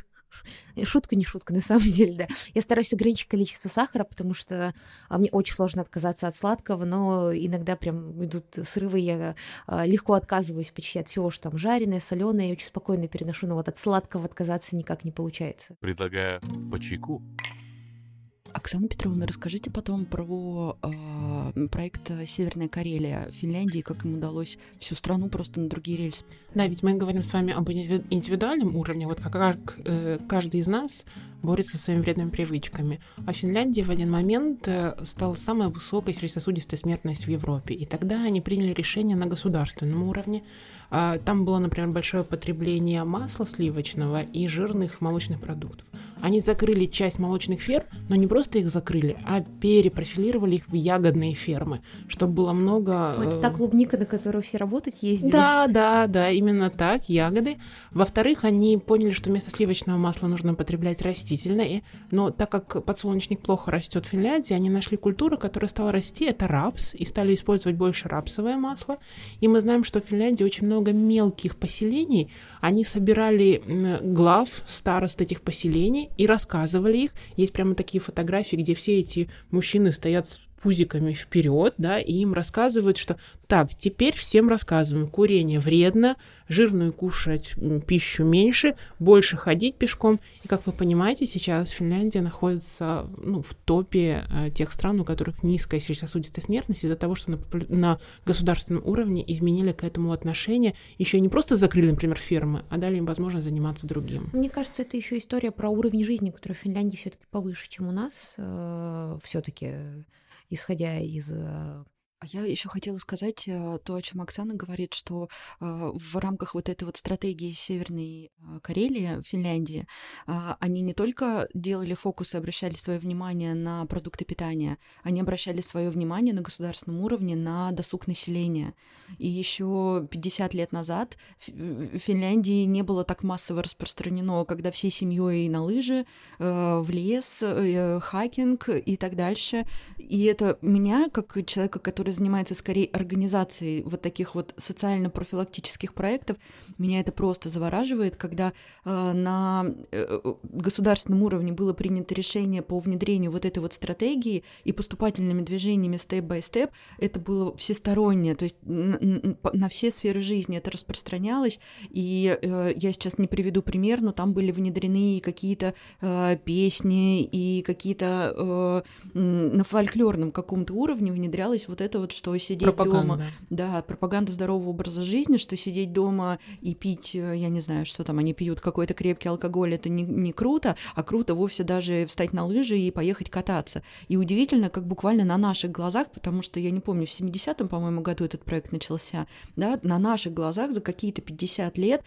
Speaker 1: Шутка не шутка, на самом деле, да. Я стараюсь ограничить количество сахара, потому что а, мне очень сложно отказаться от сладкого, но иногда прям идут срывы, я а, легко отказываюсь почти от всего, что там жареное, соленое, я очень спокойно переношу, но вот от сладкого отказаться никак не получается.
Speaker 4: Предлагаю по чайку.
Speaker 2: Оксана Петровна, расскажите потом про э, проект «Северная Карелия» в Финляндии, как им удалось всю страну просто на другие рельсы.
Speaker 3: Да, ведь мы говорим с вами об индивидуальном уровне, вот как, э, каждый из нас борется со своими вредными привычками. А в Финляндии в один момент э, стала самая высокая сердечно-сосудистая смертность в Европе. И тогда они приняли решение на государственном уровне. А, там было, например, большое потребление масла сливочного и жирных молочных продуктов. Они закрыли часть молочных ферм, но не просто их закрыли, а перепрофилировали их в ягодные фермы, чтобы было много...
Speaker 1: Это та клубника, на которую все работать ездили?
Speaker 3: Да, да, да, именно так, ягоды. Во-вторых, они поняли, что вместо сливочного масла нужно употреблять растительное, но так как подсолнечник плохо растет в Финляндии, они нашли культуру, которая стала расти, это рапс, и стали использовать больше рапсовое масло. И мы знаем, что в Финляндии очень много мелких поселений, они собирали глав старост этих поселений и рассказывали их. Есть прямо такие фотографии, где все эти мужчины стоят с пузиками вперед, да, и им рассказывают, что так, теперь всем рассказываем, курение вредно, жирную кушать пищу меньше, больше ходить пешком. И как вы понимаете, сейчас Финляндия находится ну, в топе э, тех стран, у которых низкая сердечно-сосудистая смертность из-за того, что на, на государственном уровне изменили к этому отношение. Еще не просто закрыли, например, фермы, а дали им возможность заниматься другим.
Speaker 1: Мне кажется, это еще история про уровень жизни, который в Финляндии все-таки повыше, чем у нас. Э, все-таки исходя из э,
Speaker 2: а я еще хотела сказать э, то, о чем Оксана говорит, что э, в рамках вот этой вот стратегии Северной Карелии, Финляндии, они не только делали фокус и обращали свое внимание на продукты питания, они обращали свое внимание на государственном уровне на досуг населения. И еще 50 лет назад в Финляндии не было так массово распространено, когда всей семьей на лыжи, в лес, хакинг и так дальше. И это меня, как человека, который занимается скорее организацией вот таких вот социально-профилактических проектов, меня это просто завораживает, когда э, на э, государственном уровне было принято решение по внедрению вот этой вот стратегии и поступательными движениями степ-бай-степ, это было всестороннее, то есть на все сферы жизни это распространялось, и э, я сейчас не приведу пример, но там были внедрены какие-то э, песни и какие-то э, на фольклорном каком-то уровне внедрялось вот это вот, что сидеть пропаганда. дома. Да, пропаганда здорового образа жизни, что сидеть дома и пить, э, я не знаю, что там они пьют, какой-то крепкий алкоголь, это не, не круто, а круто вовсе даже встать на лыжи и поехать кататься. И удивительно, как буквально на наших глазах, потому что я не помню, в 70-м, по-моему, году этот проект начался, да, на наших глазах за какие-то 50 лет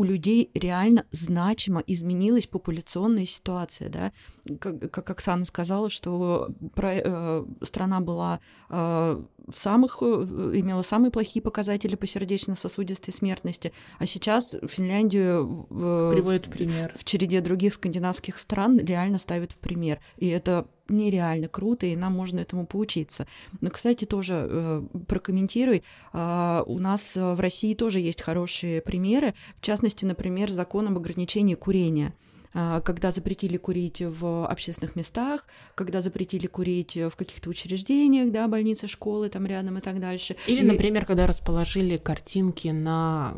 Speaker 2: у людей реально значимо изменилась популяционная ситуация, да, как, как Оксана сказала, что про, э, страна была э, в самых, э, имела самые плохие показатели по сердечно-сосудистой смертности, а сейчас Финляндию
Speaker 3: э, приводит в пример.
Speaker 2: В череде других скандинавских стран реально ставит в пример, и это нереально круто, и нам можно этому поучиться. Но, кстати, тоже э, прокомментируй, э, у нас в России тоже есть хорошие примеры, в частности, например, закон об ограничении курения. А, когда запретили курить в общественных местах, когда запретили курить в каких-то учреждениях, да, больницы, школы там рядом и так дальше.
Speaker 3: Или, и... например, когда расположили картинки на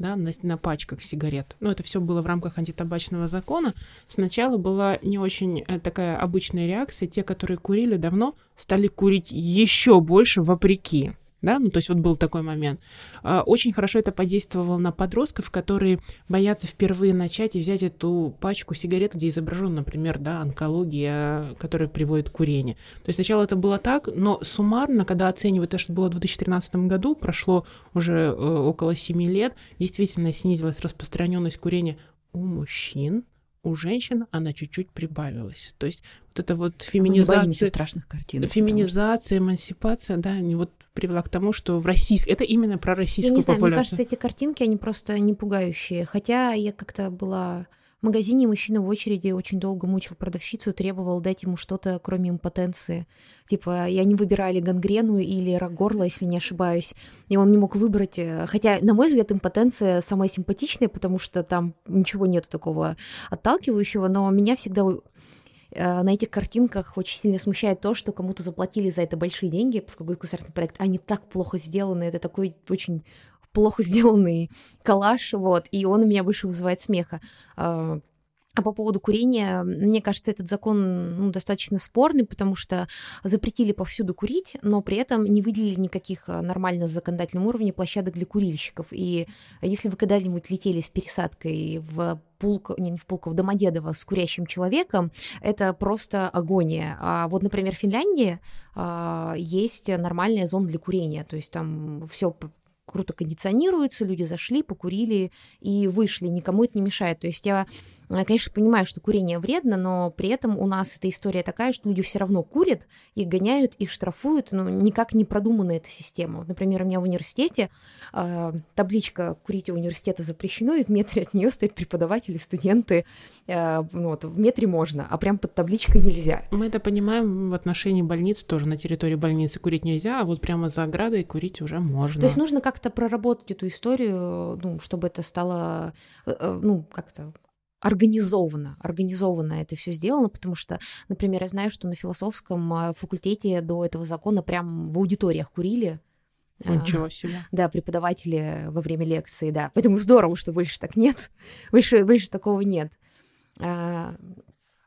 Speaker 3: да, на, на пачках сигарет. Ну, это все было в рамках антитабачного закона. Сначала была не очень э, такая обычная реакция. Те, которые курили давно, стали курить еще больше вопреки да, ну то есть вот был такой момент. А, очень хорошо это подействовало на подростков, которые боятся впервые начать и взять эту пачку сигарет, где изображен, например, да, онкология, которая приводит к курению. То есть сначала это было так, но суммарно, когда оценивают то, что было в 2013 году, прошло уже э, около 7 лет, действительно снизилась распространенность курения у мужчин, у женщин она чуть-чуть прибавилась. То есть вот это вот феминизация...
Speaker 2: страшных картин.
Speaker 3: Феминизация, эмансипация, да, они вот привела к тому, что в российской... Это именно про российскую
Speaker 1: я не знаю,
Speaker 3: популяцию.
Speaker 1: Мне кажется, эти картинки, они просто не пугающие. Хотя я как-то была в магазине, мужчина в очереди очень долго мучил продавщицу, требовал дать ему что-то, кроме импотенции. Типа, и они выбирали гангрену или рак горла, если не ошибаюсь, и он не мог выбрать. Э, хотя, на мой взгляд, импотенция самая симпатичная, потому что там ничего нету такого отталкивающего, но меня всегда на этих картинках очень сильно смущает то, что кому-то заплатили за это большие деньги, поскольку это государственный проект, они так плохо сделаны, это такой очень плохо сделанный коллаж, вот, и он у меня больше вызывает смеха. А, А по поводу курения, мне кажется, этот закон ну, достаточно спорный, потому что запретили повсюду курить, но при этом не выделили никаких э, нормально с законодательном уровне площадок для курильщиков. И если вы когда-нибудь летели с пересадкой в Пулк, не, не в Пулково, в Домодедово с курящим человеком, это просто агония. А вот, например, в Финляндии а, есть нормальная зона для курения, то есть там все круто кондиционируется, люди зашли, покурили и вышли, никому это не мешает. То есть я я, конечно, понимаю, что курение вредно, но при этом у нас эта история такая, что люди все равно курят, их гоняют, их штрафуют, но никак не продумана эта система. Вот, например, у меня в университете э, табличка «Курить у университета запрещено», и в метре от нее стоят преподаватели, студенты. Э, ну, вот, в метре можно, а прям под табличкой нельзя.
Speaker 3: Мы это понимаем в отношении больниц тоже. На территории больницы курить нельзя, а вот прямо за оградой курить уже можно.
Speaker 1: То есть нужно как-то проработать эту историю, ну, чтобы это стало, э, э, ну, как-то организованно, организованно это все сделано, потому что, например, я знаю, что на философском а, факультете до этого закона прям в аудиториях курили.
Speaker 3: А, Ничего себе.
Speaker 1: Да, преподаватели во время лекции, да. Поэтому здорово, что больше так нет, больше, больше такого нет. А,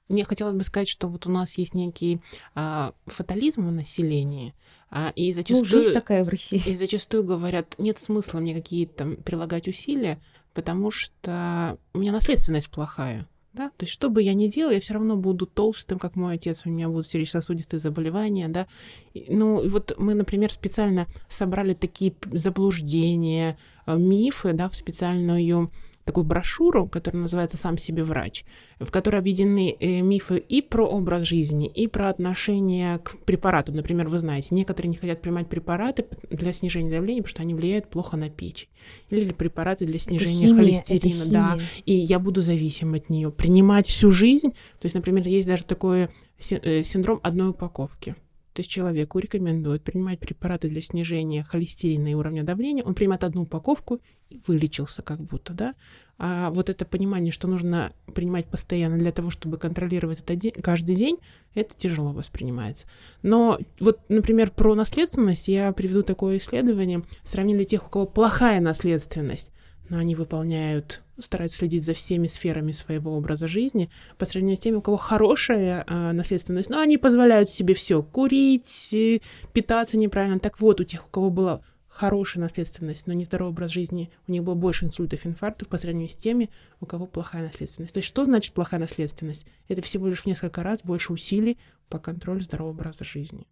Speaker 3: Мне хотелось бы сказать, что вот у нас есть некий а, фатализм в населении, а, и зачастую...
Speaker 1: Ну, жизнь такая в России.
Speaker 3: И зачастую говорят, нет смысла мне какие-то прилагать усилия, потому что у меня наследственность плохая. Да? То есть, что бы я ни делал, я все равно буду толстым, как мой отец, у меня будут сердечно-сосудистые заболевания, да. Ну, вот мы, например, специально собрали такие заблуждения, э, мифы, да, в специальную такую брошюру, которая называется «Сам себе врач», в которой объединены э, мифы и про образ жизни, и про отношение к препаратам. Например, вы знаете, некоторые не хотят принимать препараты для снижения давления, потому что они влияют плохо на печень. Или препараты для снижения
Speaker 1: химия,
Speaker 3: холестерина. Да, и я буду зависим от нее. Принимать всю жизнь. То есть, например, есть даже такой э, синдром одной упаковки. То есть человеку рекомендуют принимать препараты для снижения холестерина и уровня давления, он принимает одну упаковку и вылечился как будто, да. А вот это понимание, что нужно принимать постоянно для того, чтобы контролировать это день, каждый день, это тяжело воспринимается. Но вот, например, про наследственность я приведу такое исследование. Сравнили тех, у кого плохая наследственность, но они выполняют стараются следить за всеми сферами своего образа жизни по сравнению с теми, у кого хорошая э, наследственность, но они позволяют себе все курить, э, питаться неправильно. Так вот, у тех, у кого была хорошая наследственность, но нездоровый образ жизни, у них было больше инсультов, инфарктов по сравнению с теми, у кого плохая наследственность. То есть что значит плохая наследственность? Это всего лишь в несколько раз больше усилий по контролю здорового образа жизни.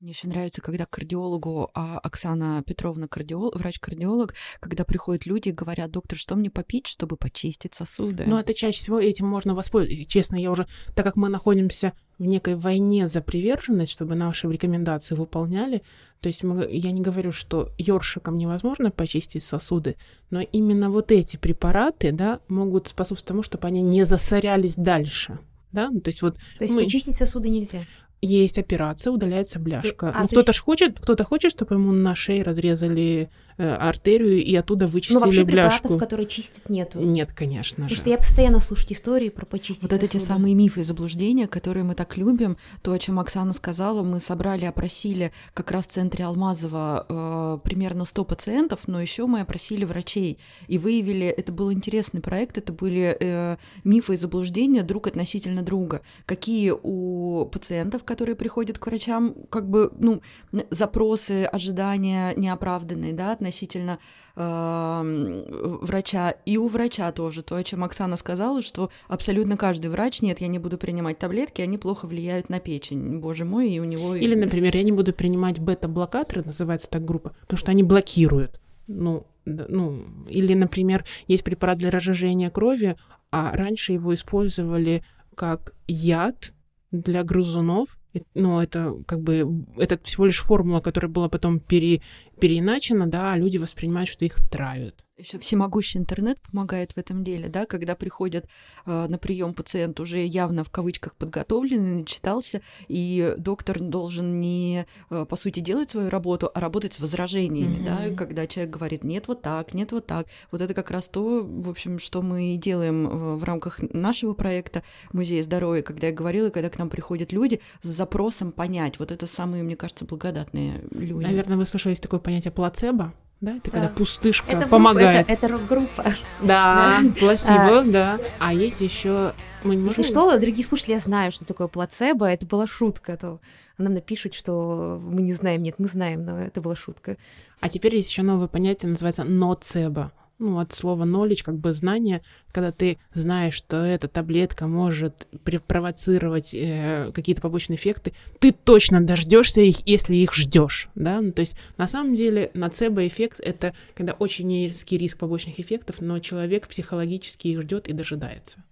Speaker 2: Мне еще нравится, когда к кардиологу, а Оксана Петровна кардиолог, врач-кардиолог, когда приходят люди и говорят, доктор, что мне попить, чтобы почистить сосуды?
Speaker 3: Ну, это чаще всего этим можно воспользоваться. Честно, я уже, так как мы находимся в некой войне за приверженность, чтобы наши рекомендации выполняли, то есть мы, я не говорю, что ёршиком невозможно почистить сосуды, но именно вот эти препараты, да, могут способствовать тому, чтобы они не засорялись дальше. Да?
Speaker 1: Ну, то есть вот то есть мы... почистить сосуды нельзя?
Speaker 3: Есть операция, удаляется бляшка. А, ну, кто-то есть... хочет, кто-то хочет, чтобы ему на шее разрезали э, артерию и оттуда вычистили
Speaker 1: ну, вообще
Speaker 3: бляшку.
Speaker 1: препаратов, которые чистят, нету.
Speaker 3: Нет, конечно
Speaker 1: Потому
Speaker 3: же.
Speaker 1: что я постоянно слушаю истории про почистить
Speaker 2: Вот это те самые мифы и заблуждения, которые мы так любим. То, о чем Оксана сказала, мы собрали, опросили как раз в центре Алмазова э, примерно 100 пациентов, но еще мы опросили врачей и выявили, это был интересный проект, это были э, мифы и заблуждения друг относительно друга. Какие у пациентов, которые приходят к врачам, как бы, ну, запросы, ожидания неоправданные, да, относительно э, врача, и у врача тоже. То, о чем Оксана сказала, что абсолютно каждый врач, нет, я не буду принимать таблетки, они плохо влияют на печень, боже мой, и у него...
Speaker 3: Или, например, я не буду принимать бета-блокаторы, называется так группа, потому что они блокируют. Ну, ну, или, например, есть препарат для разжижения крови, а раньше его использовали как яд для грызунов, ну, это как бы, это всего лишь формула, которая была потом пере, переиначена, да, люди воспринимают, что их травят.
Speaker 2: Еще всемогущий интернет помогает в этом деле, да, когда приходит э, на прием пациент уже явно в кавычках подготовленный, начитался, и доктор должен не, э, по сути, делать свою работу, а работать с возражениями, mm-hmm. да, когда человек говорит нет вот так, нет вот так. Вот это как раз то, в общем, что мы делаем э, в рамках нашего проекта Музея здоровья, когда я говорила, когда к нам приходят люди с запросом понять, вот это самые, мне кажется, благодатные люди.
Speaker 3: Наверное, вы слышали, такое понятие плацебо да, это когда пустышка
Speaker 1: это
Speaker 3: помогает.
Speaker 1: Группа, это, это рок-группа.
Speaker 3: Да, плацебо, да. А есть еще...
Speaker 1: Если что, дорогие слушатели, я знаю, что такое плацебо, это была шутка, то нам напишут, что мы не знаем. Нет, мы знаем, но это была шутка.
Speaker 3: А теперь есть еще новое понятие, называется ноцебо ну, от слова knowledge, как бы знание, когда ты знаешь, что эта таблетка может провоцировать э, какие-то побочные эффекты, ты точно дождешься их, если их ждешь, да, ну, то есть на самом деле нацебо-эффект — это когда очень низкий риск побочных эффектов, но человек психологически их ждет и дожидается.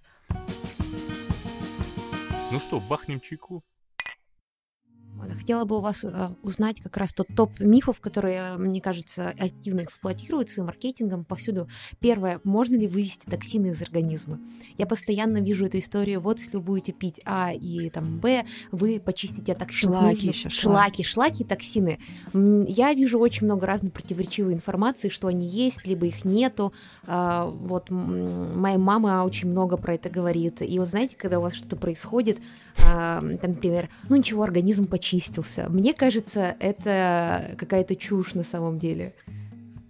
Speaker 4: Ну что, бахнем чайку?
Speaker 1: Хотела бы у вас э, узнать как раз тот топ мифов, которые, мне кажется, активно эксплуатируются маркетингом повсюду. Первое, можно ли вывести токсины из организма? Я постоянно вижу эту историю, вот если вы будете пить А и там Б, вы почистите от токсинов.
Speaker 2: Шлаки еще.
Speaker 1: Шлаки, шлаки, токсины. Я вижу очень много разной противоречивой информации, что они есть, либо их нету. Вот моя мама очень много про это говорит. И вот знаете, когда у вас что-то происходит, там, например, ну ничего, организм почистился. Мне кажется, это какая-то чушь на самом деле.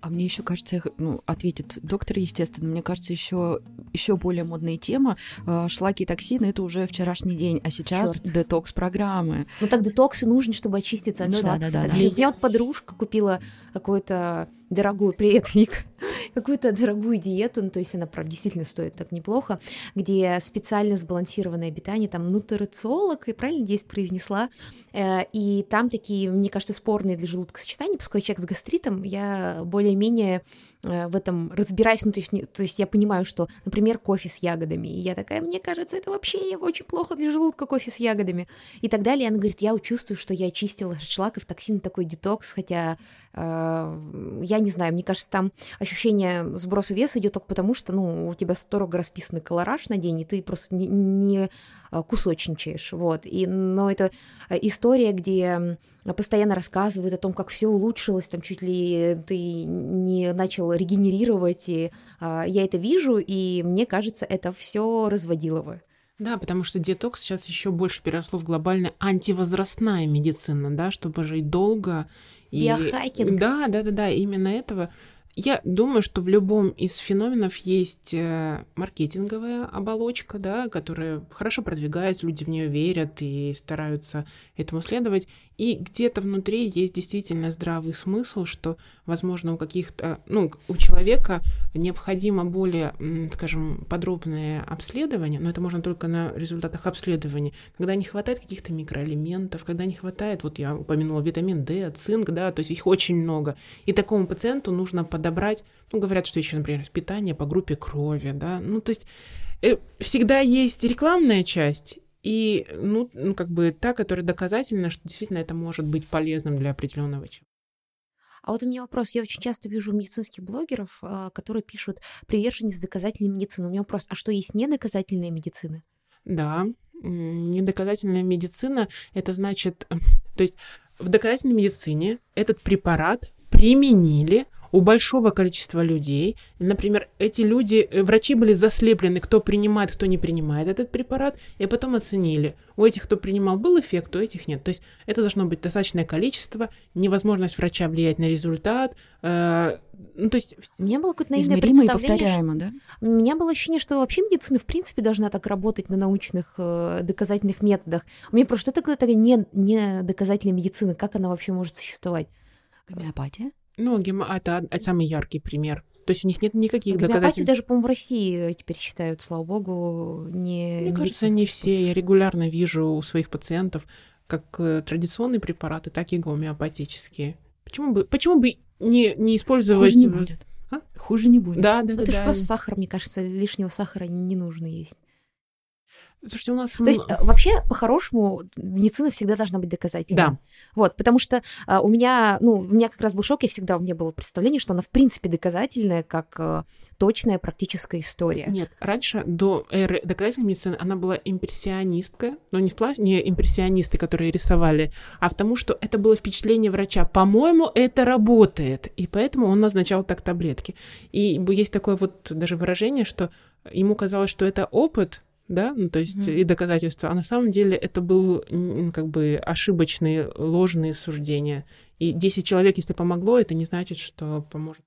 Speaker 2: А мне еще кажется, ну, ответит доктор, естественно, мне кажется, еще, еще более модная тема. А, шлаки и токсины это уже вчерашний день, а сейчас детокс-программы.
Speaker 1: Ну так детокс и нужен, чтобы очиститься от ну, шлака. Да, да, да, да. Меня вот подружка купила какой-то дорогую, привет, Вик, какую-то дорогую диету, ну, то есть она, правда, действительно стоит так неплохо, где специально сбалансированное питание, там, нутрициолог, и правильно здесь произнесла, э, и там такие, мне кажется, спорные для желудка сочетания, поскольку человек с гастритом, я более-менее в этом разбираюсь, ну, то есть, то есть я понимаю, что, например, кофе с ягодами, и я такая, мне кажется, это вообще очень плохо для желудка кофе с ягодами, и так далее. И она говорит, я чувствую, что я очистила шлак, и в токсин такой детокс, хотя э, я не знаю, мне кажется, там ощущение сброса веса идет только потому, что, ну, у тебя строго расписанный колораж на день, и ты просто не, не э, кусочничаешь, вот. И, но это история, где постоянно рассказывают о том, как все улучшилось, там чуть ли ты не начал регенерировать, и а, я это вижу, и мне кажется, это все разводилово.
Speaker 3: Да, потому что детокс сейчас еще больше переросло в глобальная антивозрастная медицина, да, чтобы жить долго.
Speaker 1: И... Биохакинг.
Speaker 3: Да, да, да, да, именно этого я думаю, что в любом из феноменов есть э, маркетинговая оболочка, да, которая хорошо продвигается, люди в нее верят и стараются этому следовать. И где-то внутри есть действительно здравый смысл, что, возможно, у каких-то, ну, у человека необходимо более, скажем, подробное обследование, но это можно только на результатах обследования, когда не хватает каких-то микроэлементов, когда не хватает, вот я упомянула витамин D, цинк, да, то есть их очень много. И такому пациенту нужно подобрать, ну, говорят, что еще, например, питание по группе крови, да, ну, то есть э, всегда есть рекламная часть, и, ну, ну, как бы та, которая доказательна, что действительно это может быть полезным для определенного человека.
Speaker 1: А вот у меня вопрос. Я очень часто вижу медицинских блогеров, а, которые пишут приверженец доказательной медицины. У меня вопрос, а что есть недоказательная медицина?
Speaker 3: Да, недоказательная медицина, это значит, то есть в доказательной медицине этот препарат применили у большого количества людей. Например, эти люди, э, врачи были заслеплены, кто принимает, кто не принимает этот препарат, и потом оценили. У этих, кто принимал, был эффект, у этих нет. То есть это должно быть достаточное количество, невозможность врача влиять на результат. Э, ну, то есть...
Speaker 1: У меня было какое-то наивное представление. Что... да? У меня было ощущение, что вообще медицина, в принципе, должна так работать на научных э, доказательных методах. У меня просто что такое такая не, не доказательная медицина? Как она вообще может существовать?
Speaker 2: Гомеопатия?
Speaker 3: Ну, гемо... это, это самый яркий пример. То есть у них нет никаких
Speaker 1: доказательств. даже, по-моему, в России теперь считают, слава богу, не...
Speaker 3: Мне кажется, не все. Я регулярно вижу у своих пациентов как э, традиционные препараты, так и гомеопатические. Почему бы, почему бы не, не использовать...
Speaker 2: Хуже не будет. А? Хуже не будет.
Speaker 3: Да, да,
Speaker 1: ну,
Speaker 3: да.
Speaker 1: Это
Speaker 3: да.
Speaker 1: же просто сахар, мне кажется, лишнего сахара не нужно есть.
Speaker 3: Слушайте, у нас...
Speaker 1: То есть, э, вообще, по-хорошему, медицина всегда должна быть доказательной.
Speaker 3: Да.
Speaker 1: Вот, потому что а, у меня, ну, у меня как раз был шок, и всегда у меня было представление, что она, в принципе, доказательная, как а, точная практическая история.
Speaker 3: Нет, раньше, до эры доказательной медицины, она была импрессионистка, но не в плане не импрессионисты, которые рисовали, а в тому, что это было впечатление врача. По-моему, это работает, и поэтому он назначал так таблетки. И есть такое вот даже выражение, что ему казалось, что это опыт, да, ну, то есть
Speaker 1: Мгм.
Speaker 3: и доказательства, а на самом деле это был как бы ошибочные, ложные суждения. И 10 человек, если помогло, это не значит, что поможет.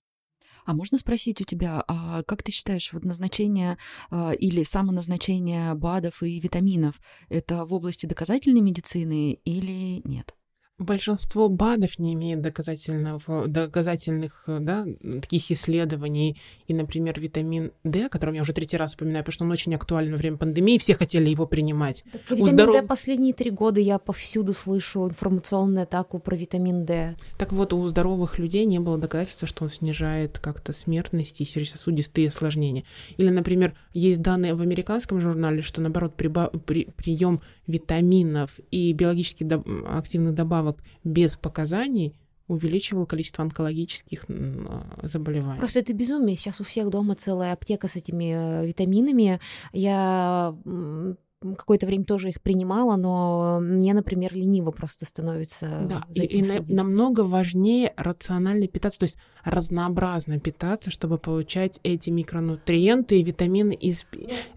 Speaker 2: А можно спросить у тебя, а как ты считаешь, вот назначение а, или самоназначение БАДов и витаминов это в области доказательной медицины или нет?
Speaker 3: Большинство БАДов не имеет доказательного, доказательных да, таких исследований. И, например, витамин D, о котором я уже третий раз упоминаю, потому что он очень актуален во время пандемии, все хотели его принимать.
Speaker 1: Так,
Speaker 3: У
Speaker 1: витамин
Speaker 3: здоров-
Speaker 1: D последние три года я повсюду слышу информационную атаку про витамин D.
Speaker 3: Так вот, у здоровых людей не было доказательства, что он снижает как-то смертность и сердечно-сосудистые осложнения. Или, например, есть данные в американском журнале, что, наоборот, приба- при- прием витаминов и биологически доб- активных добавок без показаний увеличивал количество онкологических а, заболеваний.
Speaker 1: Просто это безумие. Сейчас у всех дома целая аптека с этими э, витаминами. Я какое-то время тоже их принимала, но мне, например, лениво просто становится
Speaker 3: Да, и, и на- намного важнее рационально питаться, то есть разнообразно питаться, чтобы получать эти микронутриенты и витамины из...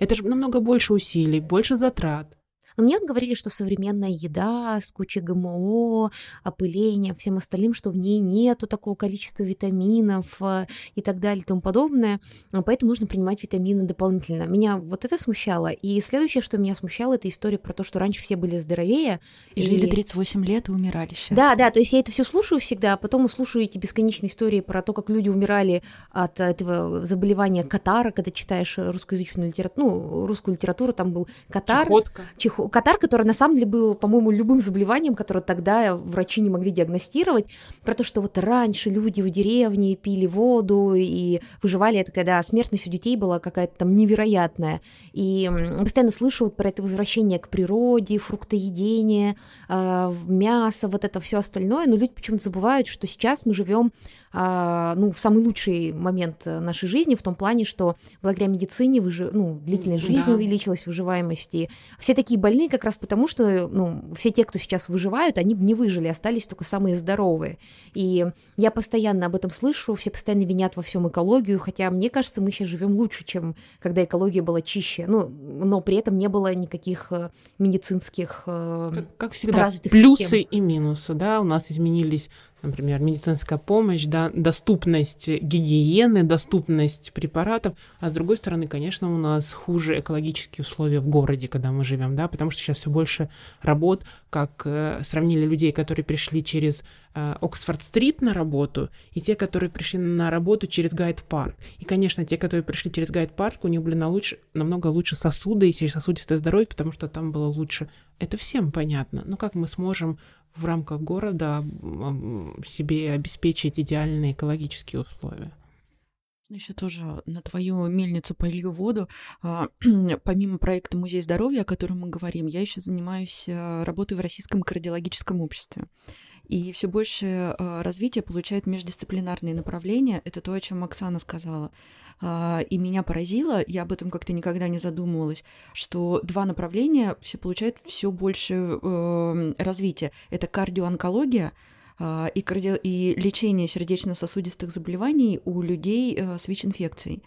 Speaker 3: Это же намного больше усилий, больше затрат.
Speaker 1: Но мне вот говорили, что современная еда с кучей ГМО, опылением, всем остальным, что в ней нету такого количества витаминов э, и так далее и тому подобное, а поэтому нужно принимать витамины дополнительно. Меня вот это смущало. И следующее, что меня смущало, это история про то, что раньше все были здоровее.
Speaker 2: И, жили 38 лет и умирали сейчас.
Speaker 1: Да, да, то есть я это все слушаю всегда, а потом слушаю эти бесконечные истории про то, как люди умирали от этого заболевания катара, когда читаешь русскоязычную литературу, ну, русскую литературу, там был катар,
Speaker 3: Чехотка.
Speaker 1: чихо- катар, который на самом деле был, по-моему, любым заболеванием, которое тогда врачи не могли диагностировать, про то, что вот раньше люди в деревне пили воду и выживали, это когда смертность у детей была какая-то там невероятная. И постоянно слышу вот про это возвращение к природе, фруктоедение, а, мясо, вот это все остальное, но люди почему-то забывают, что сейчас мы живем ну, в самый лучший момент нашей жизни, в том плане, что благодаря медицине выжи... ну, длительность жизни
Speaker 3: Да.
Speaker 1: увеличилась, выживаемость. И все такие больные как раз потому, что ну, все те, кто сейчас выживают, они бы не выжили, остались только самые здоровые. И я постоянно об этом слышу, все постоянно винят во всем экологию, хотя мне кажется, мы сейчас живем лучше, чем когда экология была чище. Ну, но при этом не было никаких э, медицинских... э,
Speaker 3: Как, как всегда,
Speaker 1: развитых
Speaker 3: плюсы
Speaker 1: систем.
Speaker 3: и минусы, да, у нас изменились, например, медицинская помощь, да, доступность гигиены, доступность препаратов, а с другой стороны, конечно, у нас хуже экологические условия в городе, когда мы живем, да, потому что сейчас все больше работ, как э, сравнили людей, которые пришли через э, Оксфорд-стрит на работу, и те, которые пришли на работу через Гайд-парк. И, конечно, те, которые пришли через Гайд-парк, у них были на лучше, намного лучше сосуды и сердечно-сосудистое здоровье, потому что там было лучше. Это всем понятно. Но как мы сможем в рамках города себе обеспечить идеальные экологические условия?
Speaker 2: Еще тоже на твою мельницу полью воду. А, Помимо проекта Музей здоровья, о котором мы говорим, я еще занимаюсь а, работой в Российском кардиологическом обществе. И все больше а, развития получают междисциплинарные направления. Это то, о чем Оксана сказала. А, И меня поразило, я об этом как-то никогда не задумывалась, что два направления все получают все больше э, развития. Это кардиоонкология, а, и, карди- и лечение сердечно-сосудистых заболеваний у людей э, с ВИЧ-инфекцией.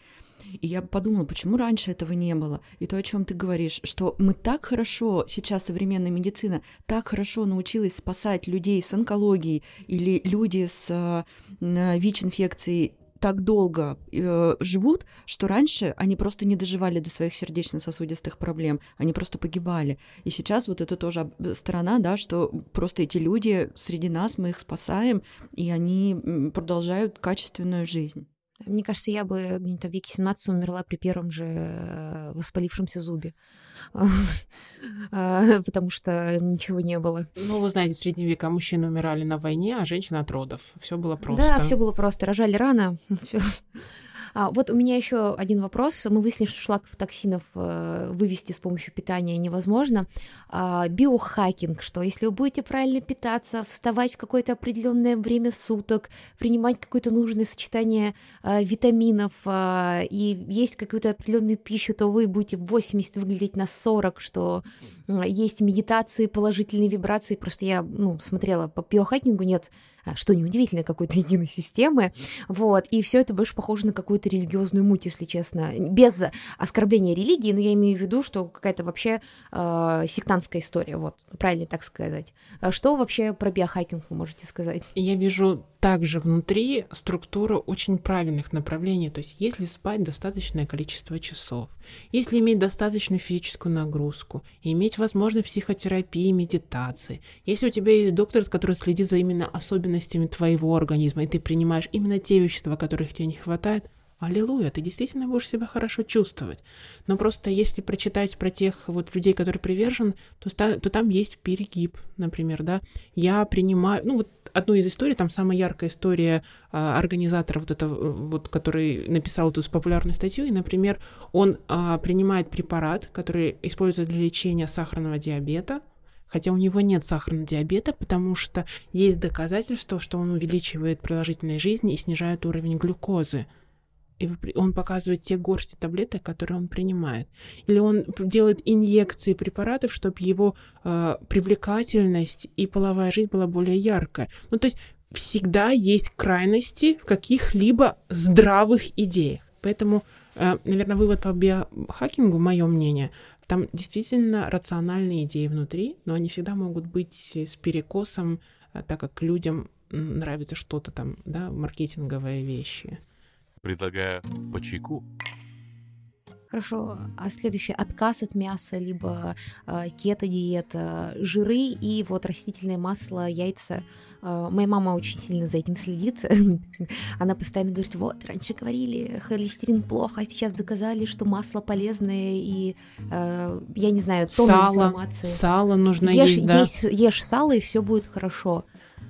Speaker 2: И я подумала, почему раньше этого не было? И то, о чем ты говоришь, что мы так хорошо, сейчас современная медицина так хорошо научилась спасать людей с онкологией или люди с э, м, ВИЧ-инфекцией так долго э, живут, что раньше они просто не доживали до своих сердечно-сосудистых проблем, они просто погибали. И сейчас вот это тоже об- сторона, да, что просто эти люди среди нас, мы их спасаем, и они продолжают качественную жизнь.
Speaker 1: Мне кажется, я бы где-то в веке 17 умерла при первом же э, воспалившемся зубе. А, Потому что ничего не было.
Speaker 3: Ну, вы знаете, в средние века мужчины умирали на войне, а женщины от родов. Все было просто.
Speaker 1: Да, все было просто. Рожали рано. А, вот у меня еще один вопрос. Мы выяснили, что шлаков токсинов э, вывести с помощью питания невозможно. А, биохакинг, что если вы будете правильно питаться, вставать в какое-то определенное время суток, принимать какое-то нужное сочетание а, витаминов а, и есть какую-то определенную пищу, то вы будете в 80 выглядеть на 40, что м, есть медитации, положительные вибрации. Просто я ну, смотрела по биохакингу, нет что неудивительно, какой-то единой системы, вот, и все это больше похоже на какую-то религиозную муть, если честно, без оскорбления религии, но я имею в виду, что какая-то вообще э, сектантская история, вот, правильно так сказать. А что вообще про биохакинг вы можете сказать?
Speaker 3: Я вижу также внутри структуру очень правильных направлений, то есть если спать достаточное количество часов, если иметь достаточную физическую нагрузку, иметь возможность психотерапии, медитации, если у тебя есть доктор, который следит за именно особенностями твоего организма, и ты принимаешь именно те вещества, которых тебе не хватает, Аллилуйя, ты действительно будешь себя хорошо чувствовать. Но просто если прочитать про тех вот людей, которые привержен, то, то там есть перегиб, например, да. Я принимаю, ну вот одну из историй, там самая яркая история а, организатора вот этого, вот, который написал эту популярную статью, и, например, он а, принимает препарат, который используется для лечения сахарного диабета, хотя у него нет сахарного диабета, потому что есть доказательства, что он увеличивает продолжительность жизни и снижает уровень глюкозы и он показывает те горсти таблеток, которые он принимает. Или он делает инъекции препаратов, чтобы его э, привлекательность и половая жизнь была более яркая. Ну, то есть всегда есть крайности в каких-либо здравых идеях. Поэтому, э, наверное, вывод по биохакингу, мое мнение, там действительно рациональные идеи внутри, но они всегда могут быть с перекосом, э, так как людям нравится что-то там, да, маркетинговые вещи
Speaker 4: предлагаю по чайку.
Speaker 1: Хорошо, а следующий отказ от мяса, либо э, кето-диета, жиры и вот растительное масло, яйца. Э, моя мама очень сильно за этим следит. Она постоянно говорит, вот, раньше говорили, холестерин плохо, а сейчас заказали, что масло полезное, и э, я не знаю,
Speaker 3: сало,
Speaker 1: информации.
Speaker 3: Сало нужно
Speaker 1: ешь,
Speaker 3: есть, да?
Speaker 1: Ешь, ешь сало, и все будет хорошо.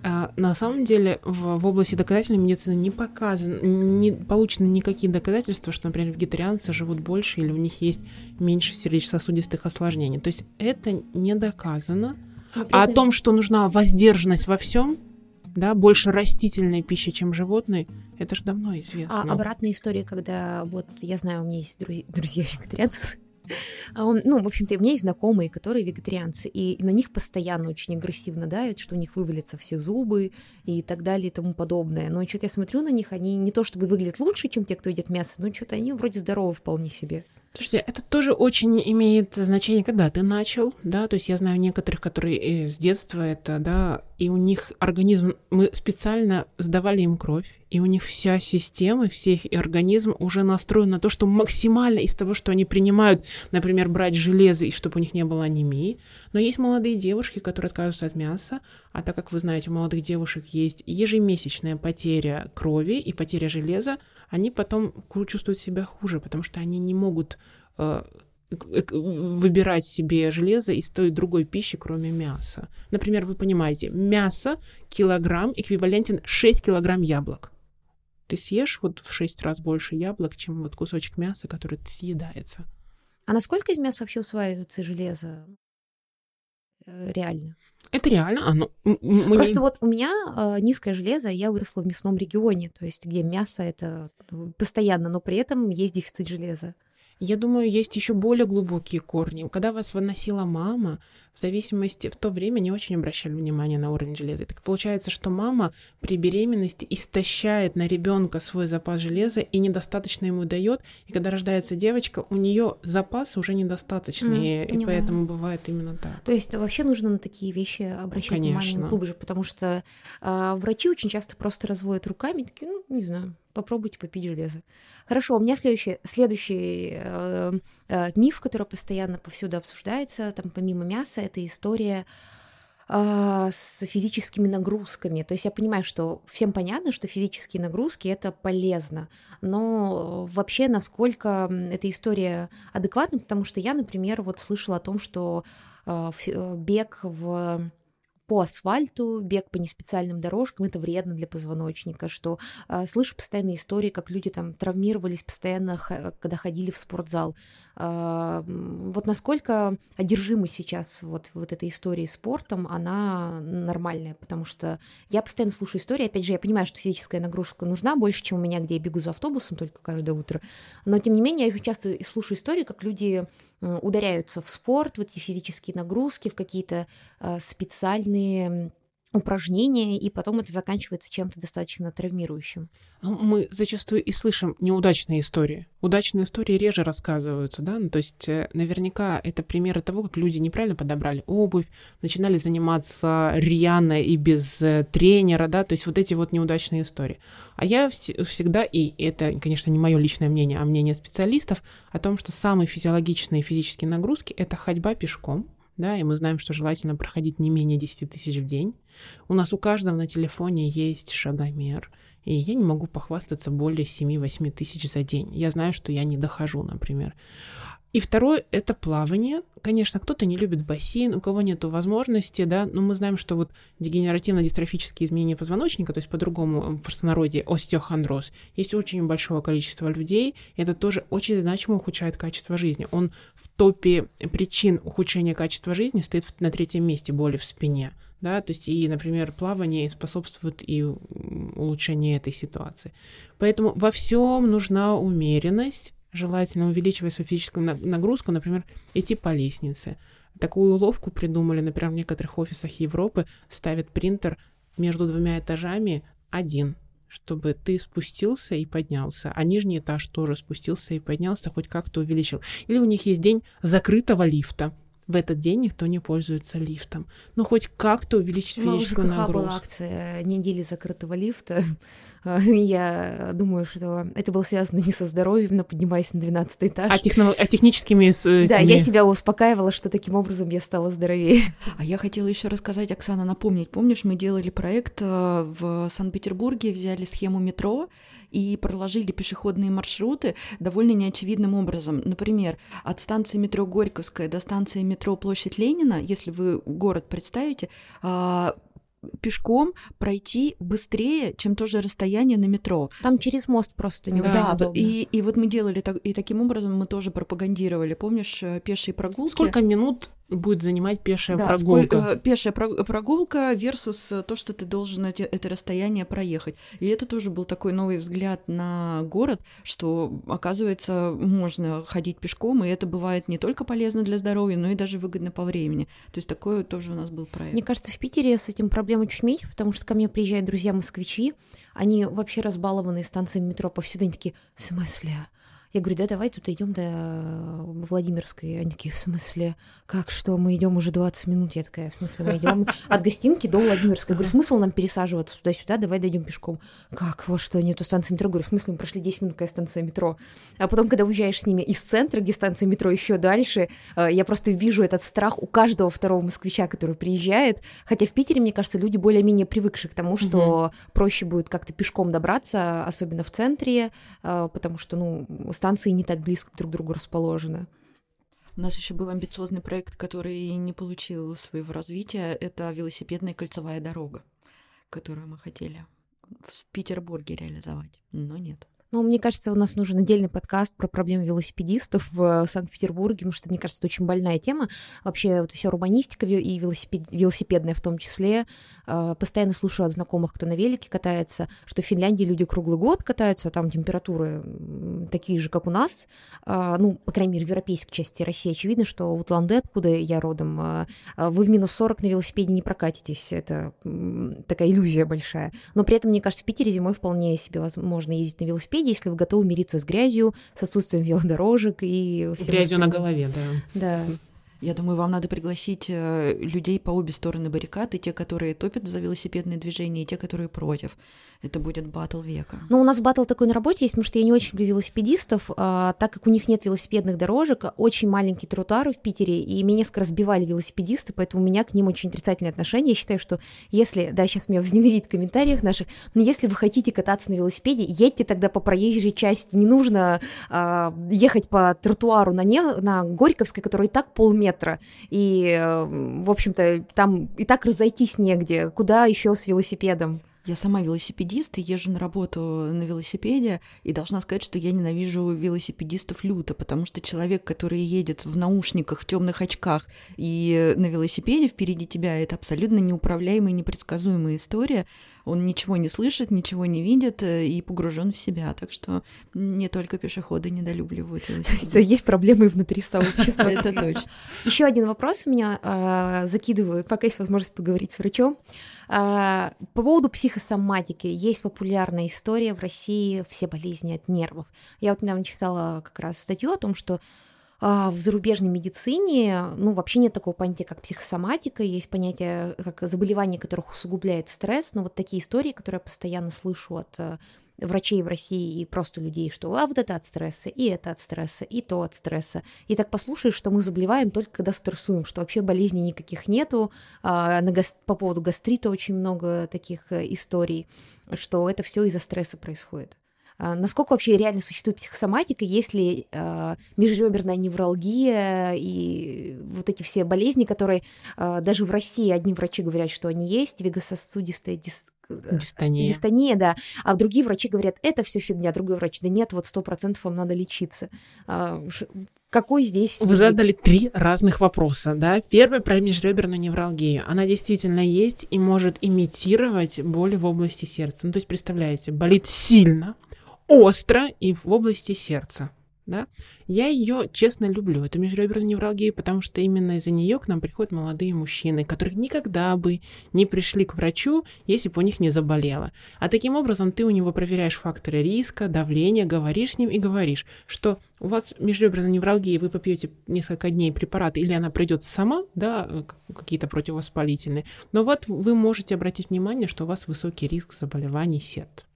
Speaker 3: А, на самом деле в, в области доказательной медицины не показано, не получены никакие доказательства, что, например, вегетарианцы живут больше или у них есть меньше сердечно-сосудистых осложнений. То есть это не доказано. А о том, что нужна воздержанность во всем, да, больше растительной пищи, чем животной, это же давно известно.
Speaker 1: А обратная история, когда вот я знаю, у меня есть друзья вегетарианцы, а ну, в общем-то, у меня есть знакомые, которые вегетарианцы, и на них постоянно очень агрессивно давят, что у них вывалятся все зубы и так далее и тому подобное. Но что-то я смотрю на них, они не то чтобы выглядят лучше, чем те, кто едят мясо, но что-то они вроде здоровы вполне себе.
Speaker 3: Слушайте, это тоже очень имеет значение, когда ты начал, да, то есть я знаю некоторых, которые с детства это, да, и у них организм, мы специально сдавали им кровь, и у них вся система, все их организм уже настроен на то, что максимально из того, что они принимают, например, брать железо, и чтобы у них не было анемии. Но есть молодые девушки, которые отказываются от мяса, а так как вы знаете, у молодых девушек есть ежемесячная потеря крови и потеря железа, они потом чувствуют себя хуже, потому что они не могут э, выбирать себе железо из той другой пищи, кроме мяса. Например, вы понимаете, мясо килограмм эквивалентен 6 килограмм яблок. Ты съешь вот в 6 раз больше яблок, чем вот кусочек мяса, который съедается.
Speaker 1: А насколько из мяса вообще усваивается железо э, реально?
Speaker 3: Это реально. Оно,
Speaker 1: мы... Просто вот у меня э, низкое железо, я выросла в мясном регионе, то есть где мясо это ну, постоянно, но при этом есть дефицит железа.
Speaker 3: Я думаю, есть еще более глубокие корни. Когда вас выносила мама, в зависимости, в то время не очень обращали внимание на уровень железа. так получается, что мама при беременности истощает на ребенка свой запас железа и недостаточно ему дает. И когда рождается девочка, у нее запасы уже недостаточные, mm, и поэтому бывает именно так.
Speaker 1: То есть вообще нужно на такие вещи обращать Конечно. внимание глубже, потому что э, врачи очень часто просто разводят руками, такие, ну, не знаю, попробуйте попить железо. Хорошо, у меня следующий, следующий э, миф, который постоянно повсюду обсуждается, там помимо мяса, это история э, с физическими нагрузками. То есть я понимаю, что всем понятно, что физические нагрузки это полезно, но вообще насколько эта история адекватна, потому что я, например, вот слышала о том, что э, э бег в по асфальту, бег по неспециальным дорожкам, это вредно для позвоночника, что э, слышу постоянные истории, как люди там травмировались постоянно, когда ходили в спортзал. Э, вот насколько одержимы сейчас вот, вот этой истории спортом, она нормальная, потому что я постоянно слушаю истории, опять же, я понимаю, что физическая нагрузка нужна больше, чем у меня, где я бегу за автобусом только каждое утро, но тем не менее я часто слушаю истории, как люди ударяются в спорт, в эти физические нагрузки, в какие-то э, специальные упражнение, и потом это заканчивается чем-то достаточно травмирующим.
Speaker 3: Ну, мы зачастую и слышим неудачные истории. Удачные истории реже рассказываются, да, ну, то есть э, наверняка это примеры того, как люди неправильно подобрали обувь, начинали заниматься рьяно и без э, тренера, да, то есть вот эти вот неудачные истории. А я всегда, и это, конечно, не мое личное мнение, а мнение специалистов, о том, что самые физиологичные физические нагрузки — это ходьба пешком, да, и мы знаем, что желательно проходить не менее 10 тысяч в день. У нас у каждого на телефоне есть шагомер, и я не могу похвастаться более 7-8 тысяч за день. Я знаю, что я не дохожу, например. И второе — это плавание. Конечно, кто-то не любит бассейн, у кого нет возможности, да, но мы знаем, что вот дегенеративно-дистрофические изменения позвоночника, то есть по-другому в простонародье остеохондроз, есть очень большого количества людей, и это тоже очень значимо ухудшает качество жизни. Он в топе причин ухудшения качества жизни стоит на третьем месте боли в спине, да, то есть и, например, плавание способствует и улучшению этой ситуации. Поэтому во всем нужна умеренность, желательно увеличивая свою физическую нагрузку, например, идти по лестнице. Такую уловку придумали, например, в некоторых офисах Европы ставят принтер между двумя этажами один, чтобы ты спустился и поднялся, а нижний этаж тоже спустился и поднялся, хоть как-то увеличил. Или у них есть день закрытого лифта, в этот день никто не пользуется лифтом. Ну, хоть как-то увеличить физическую нагрузку.
Speaker 1: была акция недели закрытого лифта. Я думаю, что это было связано не со здоровьем, но поднимаясь на 12 этаж.
Speaker 3: А, техно... а техническими...
Speaker 1: Да, я себя успокаивала, что таким образом я стала здоровее.
Speaker 2: А я хотела еще рассказать, Оксана, напомнить. Помнишь, мы делали проект э, в Санкт-Петербурге, взяли схему метро, и проложили пешеходные маршруты довольно неочевидным образом. Например, от станции метро Горьковская до станции метро Площадь Ленина, если вы город представите, а, пешком пройти быстрее, чем то же расстояние на метро.
Speaker 1: Там через мост просто не
Speaker 2: Да, и, и вот мы делали так, и таким образом мы тоже пропагандировали. Помнишь, э, пешие прогулки?
Speaker 3: Сколько минут будет занимать пешая да, прогулка.
Speaker 2: Сколько, пешая прогулка versus то, что ты должен эти, это расстояние проехать. И это тоже был такой новый взгляд на город, что, оказывается, можно ходить пешком, и это бывает не только полезно для здоровья, но и даже выгодно по времени. То есть такое тоже у нас был проект.
Speaker 1: Мне кажется, в Питере с этим проблема чуть меньше, потому что ко мне приезжают друзья-москвичи, они вообще разбалованные станциями метро повсюду, они такие, в смысле? Я говорю, да, давай тут идем до э, Владимирской. Они такие, в смысле, как что, мы идем уже 20 минут. Я такая, в смысле, мы идем от гостинки до Владимирской. Я говорю, смысл нам пересаживаться туда-сюда, давай дойдем пешком. Как, во что, нету станции метро? Я говорю, в смысле, мы прошли 10 минут, какая станция метро? А потом, когда уезжаешь с ними из центра, где станция метро еще дальше, э, я просто вижу этот страх у каждого второго москвича, который приезжает. Хотя в Питере, мне кажется, люди более-менее привыкшие к тому, что проще будет как-то пешком добраться, особенно в центре, э, потому что, ну, станции не так близко друг к другу расположены.
Speaker 2: У нас еще был амбициозный проект, который не получил своего развития. Это велосипедная кольцевая дорога, которую мы хотели в Петербурге реализовать, но нет.
Speaker 1: Ну, мне кажется, у нас нужен отдельный подкаст про проблемы велосипедистов в Санкт-Петербурге, потому что, мне кажется, это очень больная тема. Вообще, вот вся урбанистика и велосипед... велосипедная в том числе. А, постоянно слушаю от знакомых, кто на велике катается, что в Финляндии люди круглый год катаются, а там температуры такие же, как у нас. А, ну, по крайней мере, в европейской части России очевидно, что в Утланде, откуда я родом, вы в минус 40 на велосипеде не прокатитесь. Это такая иллюзия большая. Но при этом, мне кажется, в Питере зимой вполне себе возможно ездить на велосипеде, если вы готовы мириться с грязью, с отсутствием велодорожек и
Speaker 3: всем Грязью на голове, да.
Speaker 1: Да.
Speaker 2: Я думаю, вам надо пригласить э, людей по обе стороны баррикад, и те, которые топят за велосипедные движения, и те, которые против. Это будет батл века.
Speaker 1: Ну, у нас батл такой на работе есть, потому что я не очень люблю велосипедистов, а, так как у них нет велосипедных дорожек, очень маленькие тротуары в Питере, и меня несколько разбивали велосипедисты, поэтому у меня к ним очень отрицательное отношение. Я считаю, что если, да, сейчас меня возненавидят в комментариях наших, но если вы хотите кататься на велосипеде, едьте тогда по проезжей части, не нужно а, ехать по тротуару на, не, на Горьковской, который и так полметра, и, в общем-то, там и так разойтись негде, куда еще с велосипедом?
Speaker 2: Я сама велосипедист и езжу на работу на велосипеде, и должна сказать, что я ненавижу велосипедистов люто, потому что человек, который едет в наушниках, в темных очках и на велосипеде впереди тебя, это абсолютно неуправляемая, непредсказуемая история. Он ничего не слышит, ничего не видит э, и погружен в себя. Так что не только пешеходы недолюбливают.
Speaker 1: Есть проблемы внутри сообщества.
Speaker 2: Это точно.
Speaker 1: Еще один вопрос у меня а, закидываю, пока есть возможность поговорить с врачом. А, по поводу психосоматики. Есть популярная история в России «Все болезни от нервов». Я вот недавно читала как раз статью о том, что в зарубежной медицине, ну, вообще нет такого понятия, как психосоматика, есть понятие, как заболевание, которых усугубляет стресс, но вот такие истории, которые я постоянно слышу от э, врачей в России и просто людей, что а вот это от стресса, и это от стресса, и то от стресса. И так послушаешь, что мы заболеваем только когда стрессуем, что вообще болезней никаких нету. А, на гас... По поводу гастрита очень много таких э, историй, что это все из-за стресса происходит. А, насколько вообще реально существует психосоматика, если э, межреберная невралгия и вот эти все болезни, которые э, даже в России одни врачи говорят, что они есть, вегососудистая дис
Speaker 3: Дистония.
Speaker 1: Дистония, да. А другие врачи говорят, это все фигня, другой врач, да нет, вот сто процентов вам надо лечиться. А, какой здесь...
Speaker 3: Вы задали три разных вопроса, да. Первый про межреберную невралгию. Она действительно есть и может имитировать боли в области сердца. Ну, то есть, представляете, болит сильно, остро и в области сердца да, я ее честно люблю, эту межреберную невралгию, потому что именно из-за нее к нам приходят молодые мужчины, которые никогда бы не пришли к врачу, если бы у них не заболело. А таким образом ты у него проверяешь факторы риска, давления, говоришь с ним и говоришь, что у вас межреберная невралгия, вы попьете несколько дней препараты, или она придет сама, да, какие-то противовоспалительные, но вот вы можете обратить внимание, что у вас высокий риск заболеваний сердца.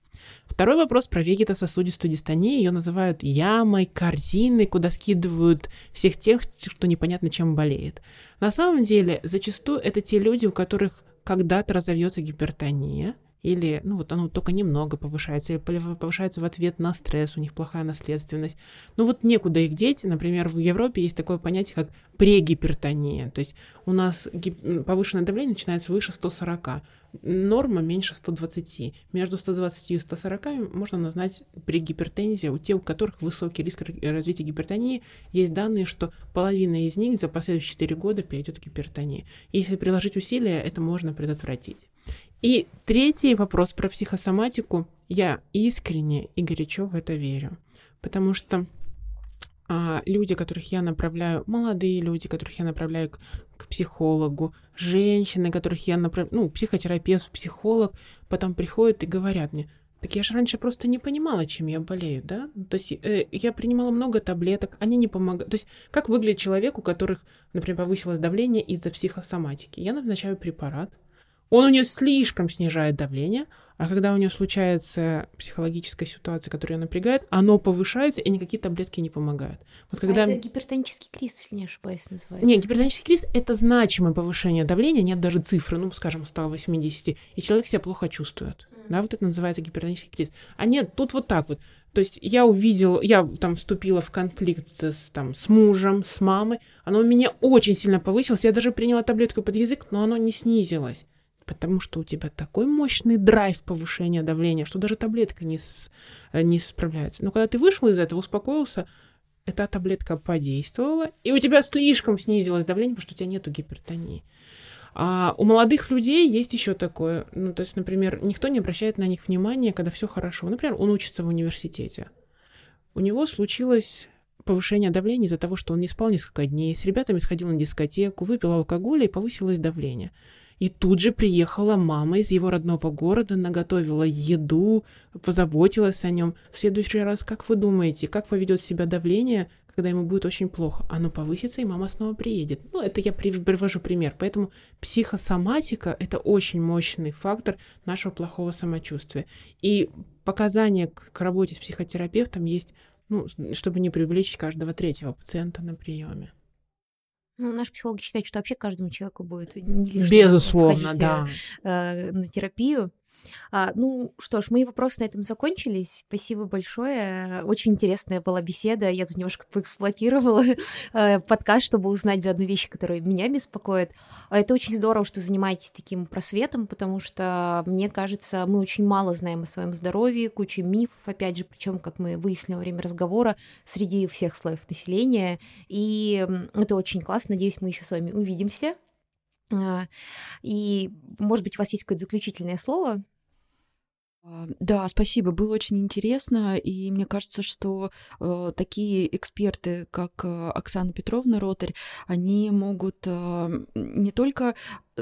Speaker 3: Второй вопрос про вегетососудистую дистонию. Ее называют ямой, корзиной, куда скидывают всех тех, кто непонятно чем болеет. На самом деле, зачастую это те люди, у которых когда-то разовьется гипертония, или, ну вот оно только немного повышается, или повышается в ответ на стресс, у них плохая наследственность. Ну вот некуда их деть. Например, в Европе есть такое понятие, как прегипертония. То есть у нас гип- повышенное давление начинается выше 140, норма меньше 120. Между 120 и 140 можно назвать прегипертензия у тех, у которых высокий риск развития гипертонии. Есть данные, что половина из них за последующие 4 года перейдет в гипертонию. И если приложить усилия, это можно предотвратить. И третий вопрос про психосоматику. Я искренне и горячо в это верю. Потому что а, люди, которых я направляю, молодые люди, которых я направляю к, к психологу, женщины, которых я направляю, ну, психотерапевт, психолог, потом приходят и говорят мне, так я же раньше просто не понимала, чем я болею, да? То есть э, я принимала много таблеток, они не помогают. То есть как выглядит человек, у которых, например, повысилось давление из-за психосоматики? Я назначаю препарат, он у нее слишком снижает давление, а когда у нее случается психологическая ситуация, которая ее напрягает, оно повышается, и никакие таблетки не помогают.
Speaker 1: Вот когда... А это гипертонический криз, если не ошибаюсь, называется.
Speaker 3: Нет, гипертонический криз — это значимое повышение давления, нет даже цифры, ну, скажем, 180, и человек себя плохо чувствует. Mm. Да, вот это называется гипертонический криз. А нет, тут вот так вот. То есть я увидел, я там вступила в конфликт с, там, с мужем, с мамой, оно у меня очень сильно повысилось, я даже приняла таблетку под язык, но оно не снизилось потому что у тебя такой мощный драйв повышения давления, что даже таблетка не, с, э, не справляется. Но когда ты вышел из этого, успокоился, эта таблетка подействовала, и у тебя слишком снизилось давление, потому что у тебя нету гипертонии. А у молодых людей есть еще такое, ну, то есть, например, никто не обращает на них внимания, когда все хорошо. Например, он учится в университете. У него случилось повышение давления из-за того, что он не спал несколько дней, с ребятами сходил на дискотеку, выпил алкоголь и повысилось давление. И тут же приехала мама из его родного города, наготовила еду, позаботилась о нем. В следующий раз, как вы думаете, как поведет себя давление, когда ему будет очень плохо? Оно повысится, и мама снова приедет. Ну, это я привожу пример. Поэтому психосоматика — это очень мощный фактор нашего плохого самочувствия. И показания к, к работе с психотерапевтом есть, ну, чтобы не привлечь каждого третьего пациента на приеме.
Speaker 1: Ну, наши психологи считают, что вообще каждому человеку будет не
Speaker 3: Безусловно, да.
Speaker 1: Э, на терапию. А, ну что ж, мои вопросы на этом закончились. Спасибо большое. Очень интересная была беседа. Я тут немножко поэксплуатировала э, подкаст, чтобы узнать за одну вещь, которая меня беспокоит. А это очень здорово, что занимаетесь таким просветом, потому что, мне кажется, мы очень мало знаем о своем здоровье, куча мифов, опять же, причем, как мы выяснили во время разговора, среди всех слоев населения. И это очень классно. Надеюсь, мы еще с вами увидимся. А, и, может быть, у вас есть какое-то заключительное слово?
Speaker 2: А, да, спасибо, было очень интересно, и мне кажется, что э, такие эксперты, как э, Оксана Петровна Ротарь, они могут э, не только э,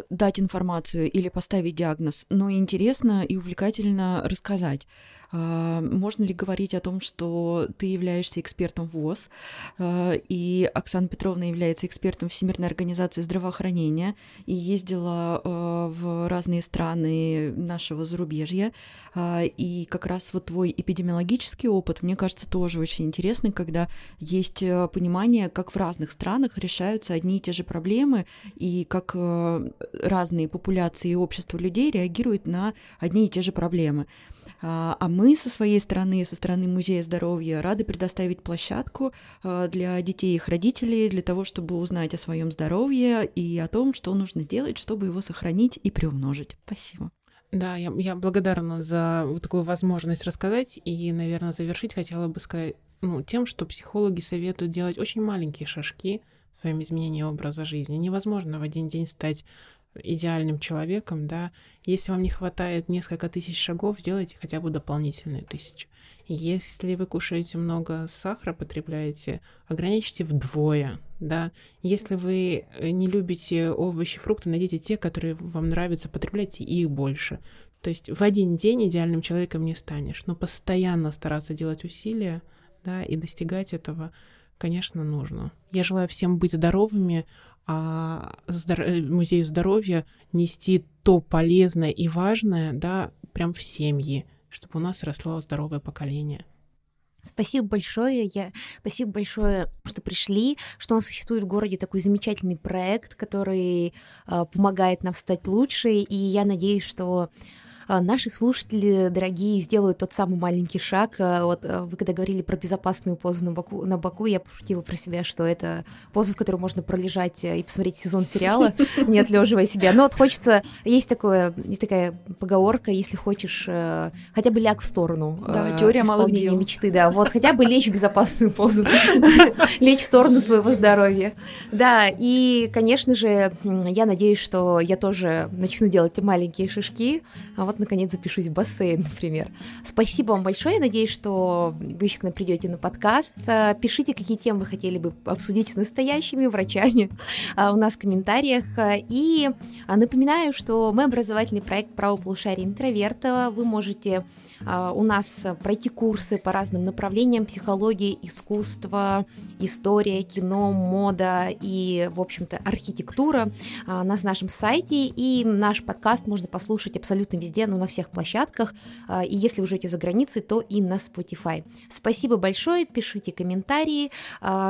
Speaker 2: дать информацию или поставить диагноз, но интересно и увлекательно рассказать. А, можно ли говорить о том, что ты являешься экспертом ВОЗ, а, и Оксана Петровна является экспертом Всемирной организации здравоохранения и ездила а, в разные страны нашего зарубежья. И как раз вот твой эпидемиологический опыт, мне кажется, тоже очень интересный, когда есть понимание, как в разных странах решаются одни и те же проблемы, и как разные популяции и общества людей реагируют на одни и те же проблемы. А, а мы со своей стороны, со стороны Музея здоровья, рады предоставить площадку а, для детей и их родителей для того, чтобы узнать о своем здоровье и о том, что нужно сделать, чтобы его сохранить и приумножить. Спасибо.
Speaker 3: Да, я, я благодарна за вот такую возможность рассказать и, наверное, завершить хотела бы сказать ну, тем, что психологи советуют делать очень маленькие шажки в своем изменении образа жизни. Невозможно в один день стать идеальным человеком, да, если вам не хватает несколько тысяч шагов, сделайте хотя бы дополнительную тысячу. Если вы кушаете много сахара, потребляете, ограничьте вдвое, да. Если вы не любите овощи, фрукты, найдите те, которые вам нравятся, потребляйте их больше. То есть в один день идеальным человеком не станешь, но постоянно стараться делать усилия, да, и достигать этого, конечно, нужно. Я желаю всем быть здоровыми, а. Э, музею здоровья нести то полезное и важное, да, прям в семьи, чтобы у нас росло здоровое поколение.
Speaker 1: Спасибо большое. Я... Спасибо большое, что пришли, что у нас существует в городе такой замечательный проект, который э, помогает нам стать лучше. И я надеюсь, что наши слушатели, дорогие, сделают тот самый маленький шаг. А, вот а, вы когда говорили про безопасную позу на боку, на боку я пошутила про себя, что это поза, в которой можно пролежать и посмотреть сезон сериала, не отлеживая себя. Но вот хочется... Есть, такое, есть такая поговорка, если хочешь, э, хотя бы ляг в сторону.
Speaker 2: Да, э, теория дел.
Speaker 1: мечты, да. Вот хотя бы лечь в безопасную позу, лечь в сторону своего здоровья. Да, и, конечно же, я надеюсь, что я тоже начну делать маленькие шишки. А вот наконец запишусь в бассейн, например. Спасибо вам большое. Я надеюсь, что вы еще к нам придете на подкаст. А, пишите, какие темы вы хотели бы обсудить с настоящими врачами а, у нас в комментариях. И напоминаю, что мы образовательный проект правополушария интроверта. Вы можете а, у нас пройти курсы по разным направлениям психологии, искусства, история, кино, мода и, в общем-то, архитектура а, на нашем сайте. И наш подкаст можно послушать абсолютно везде, ну, на всех площадках. А, и если вы живете за границей, то и на Spotify. Спасибо большое, пишите комментарии,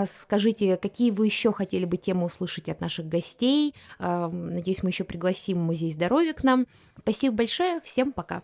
Speaker 1: скажите, какие вы еще хотели бы темы услышать от наших гостей. Надеюсь, мы еще пригласим Музей здоровья к нам. Спасибо большое, всем пока.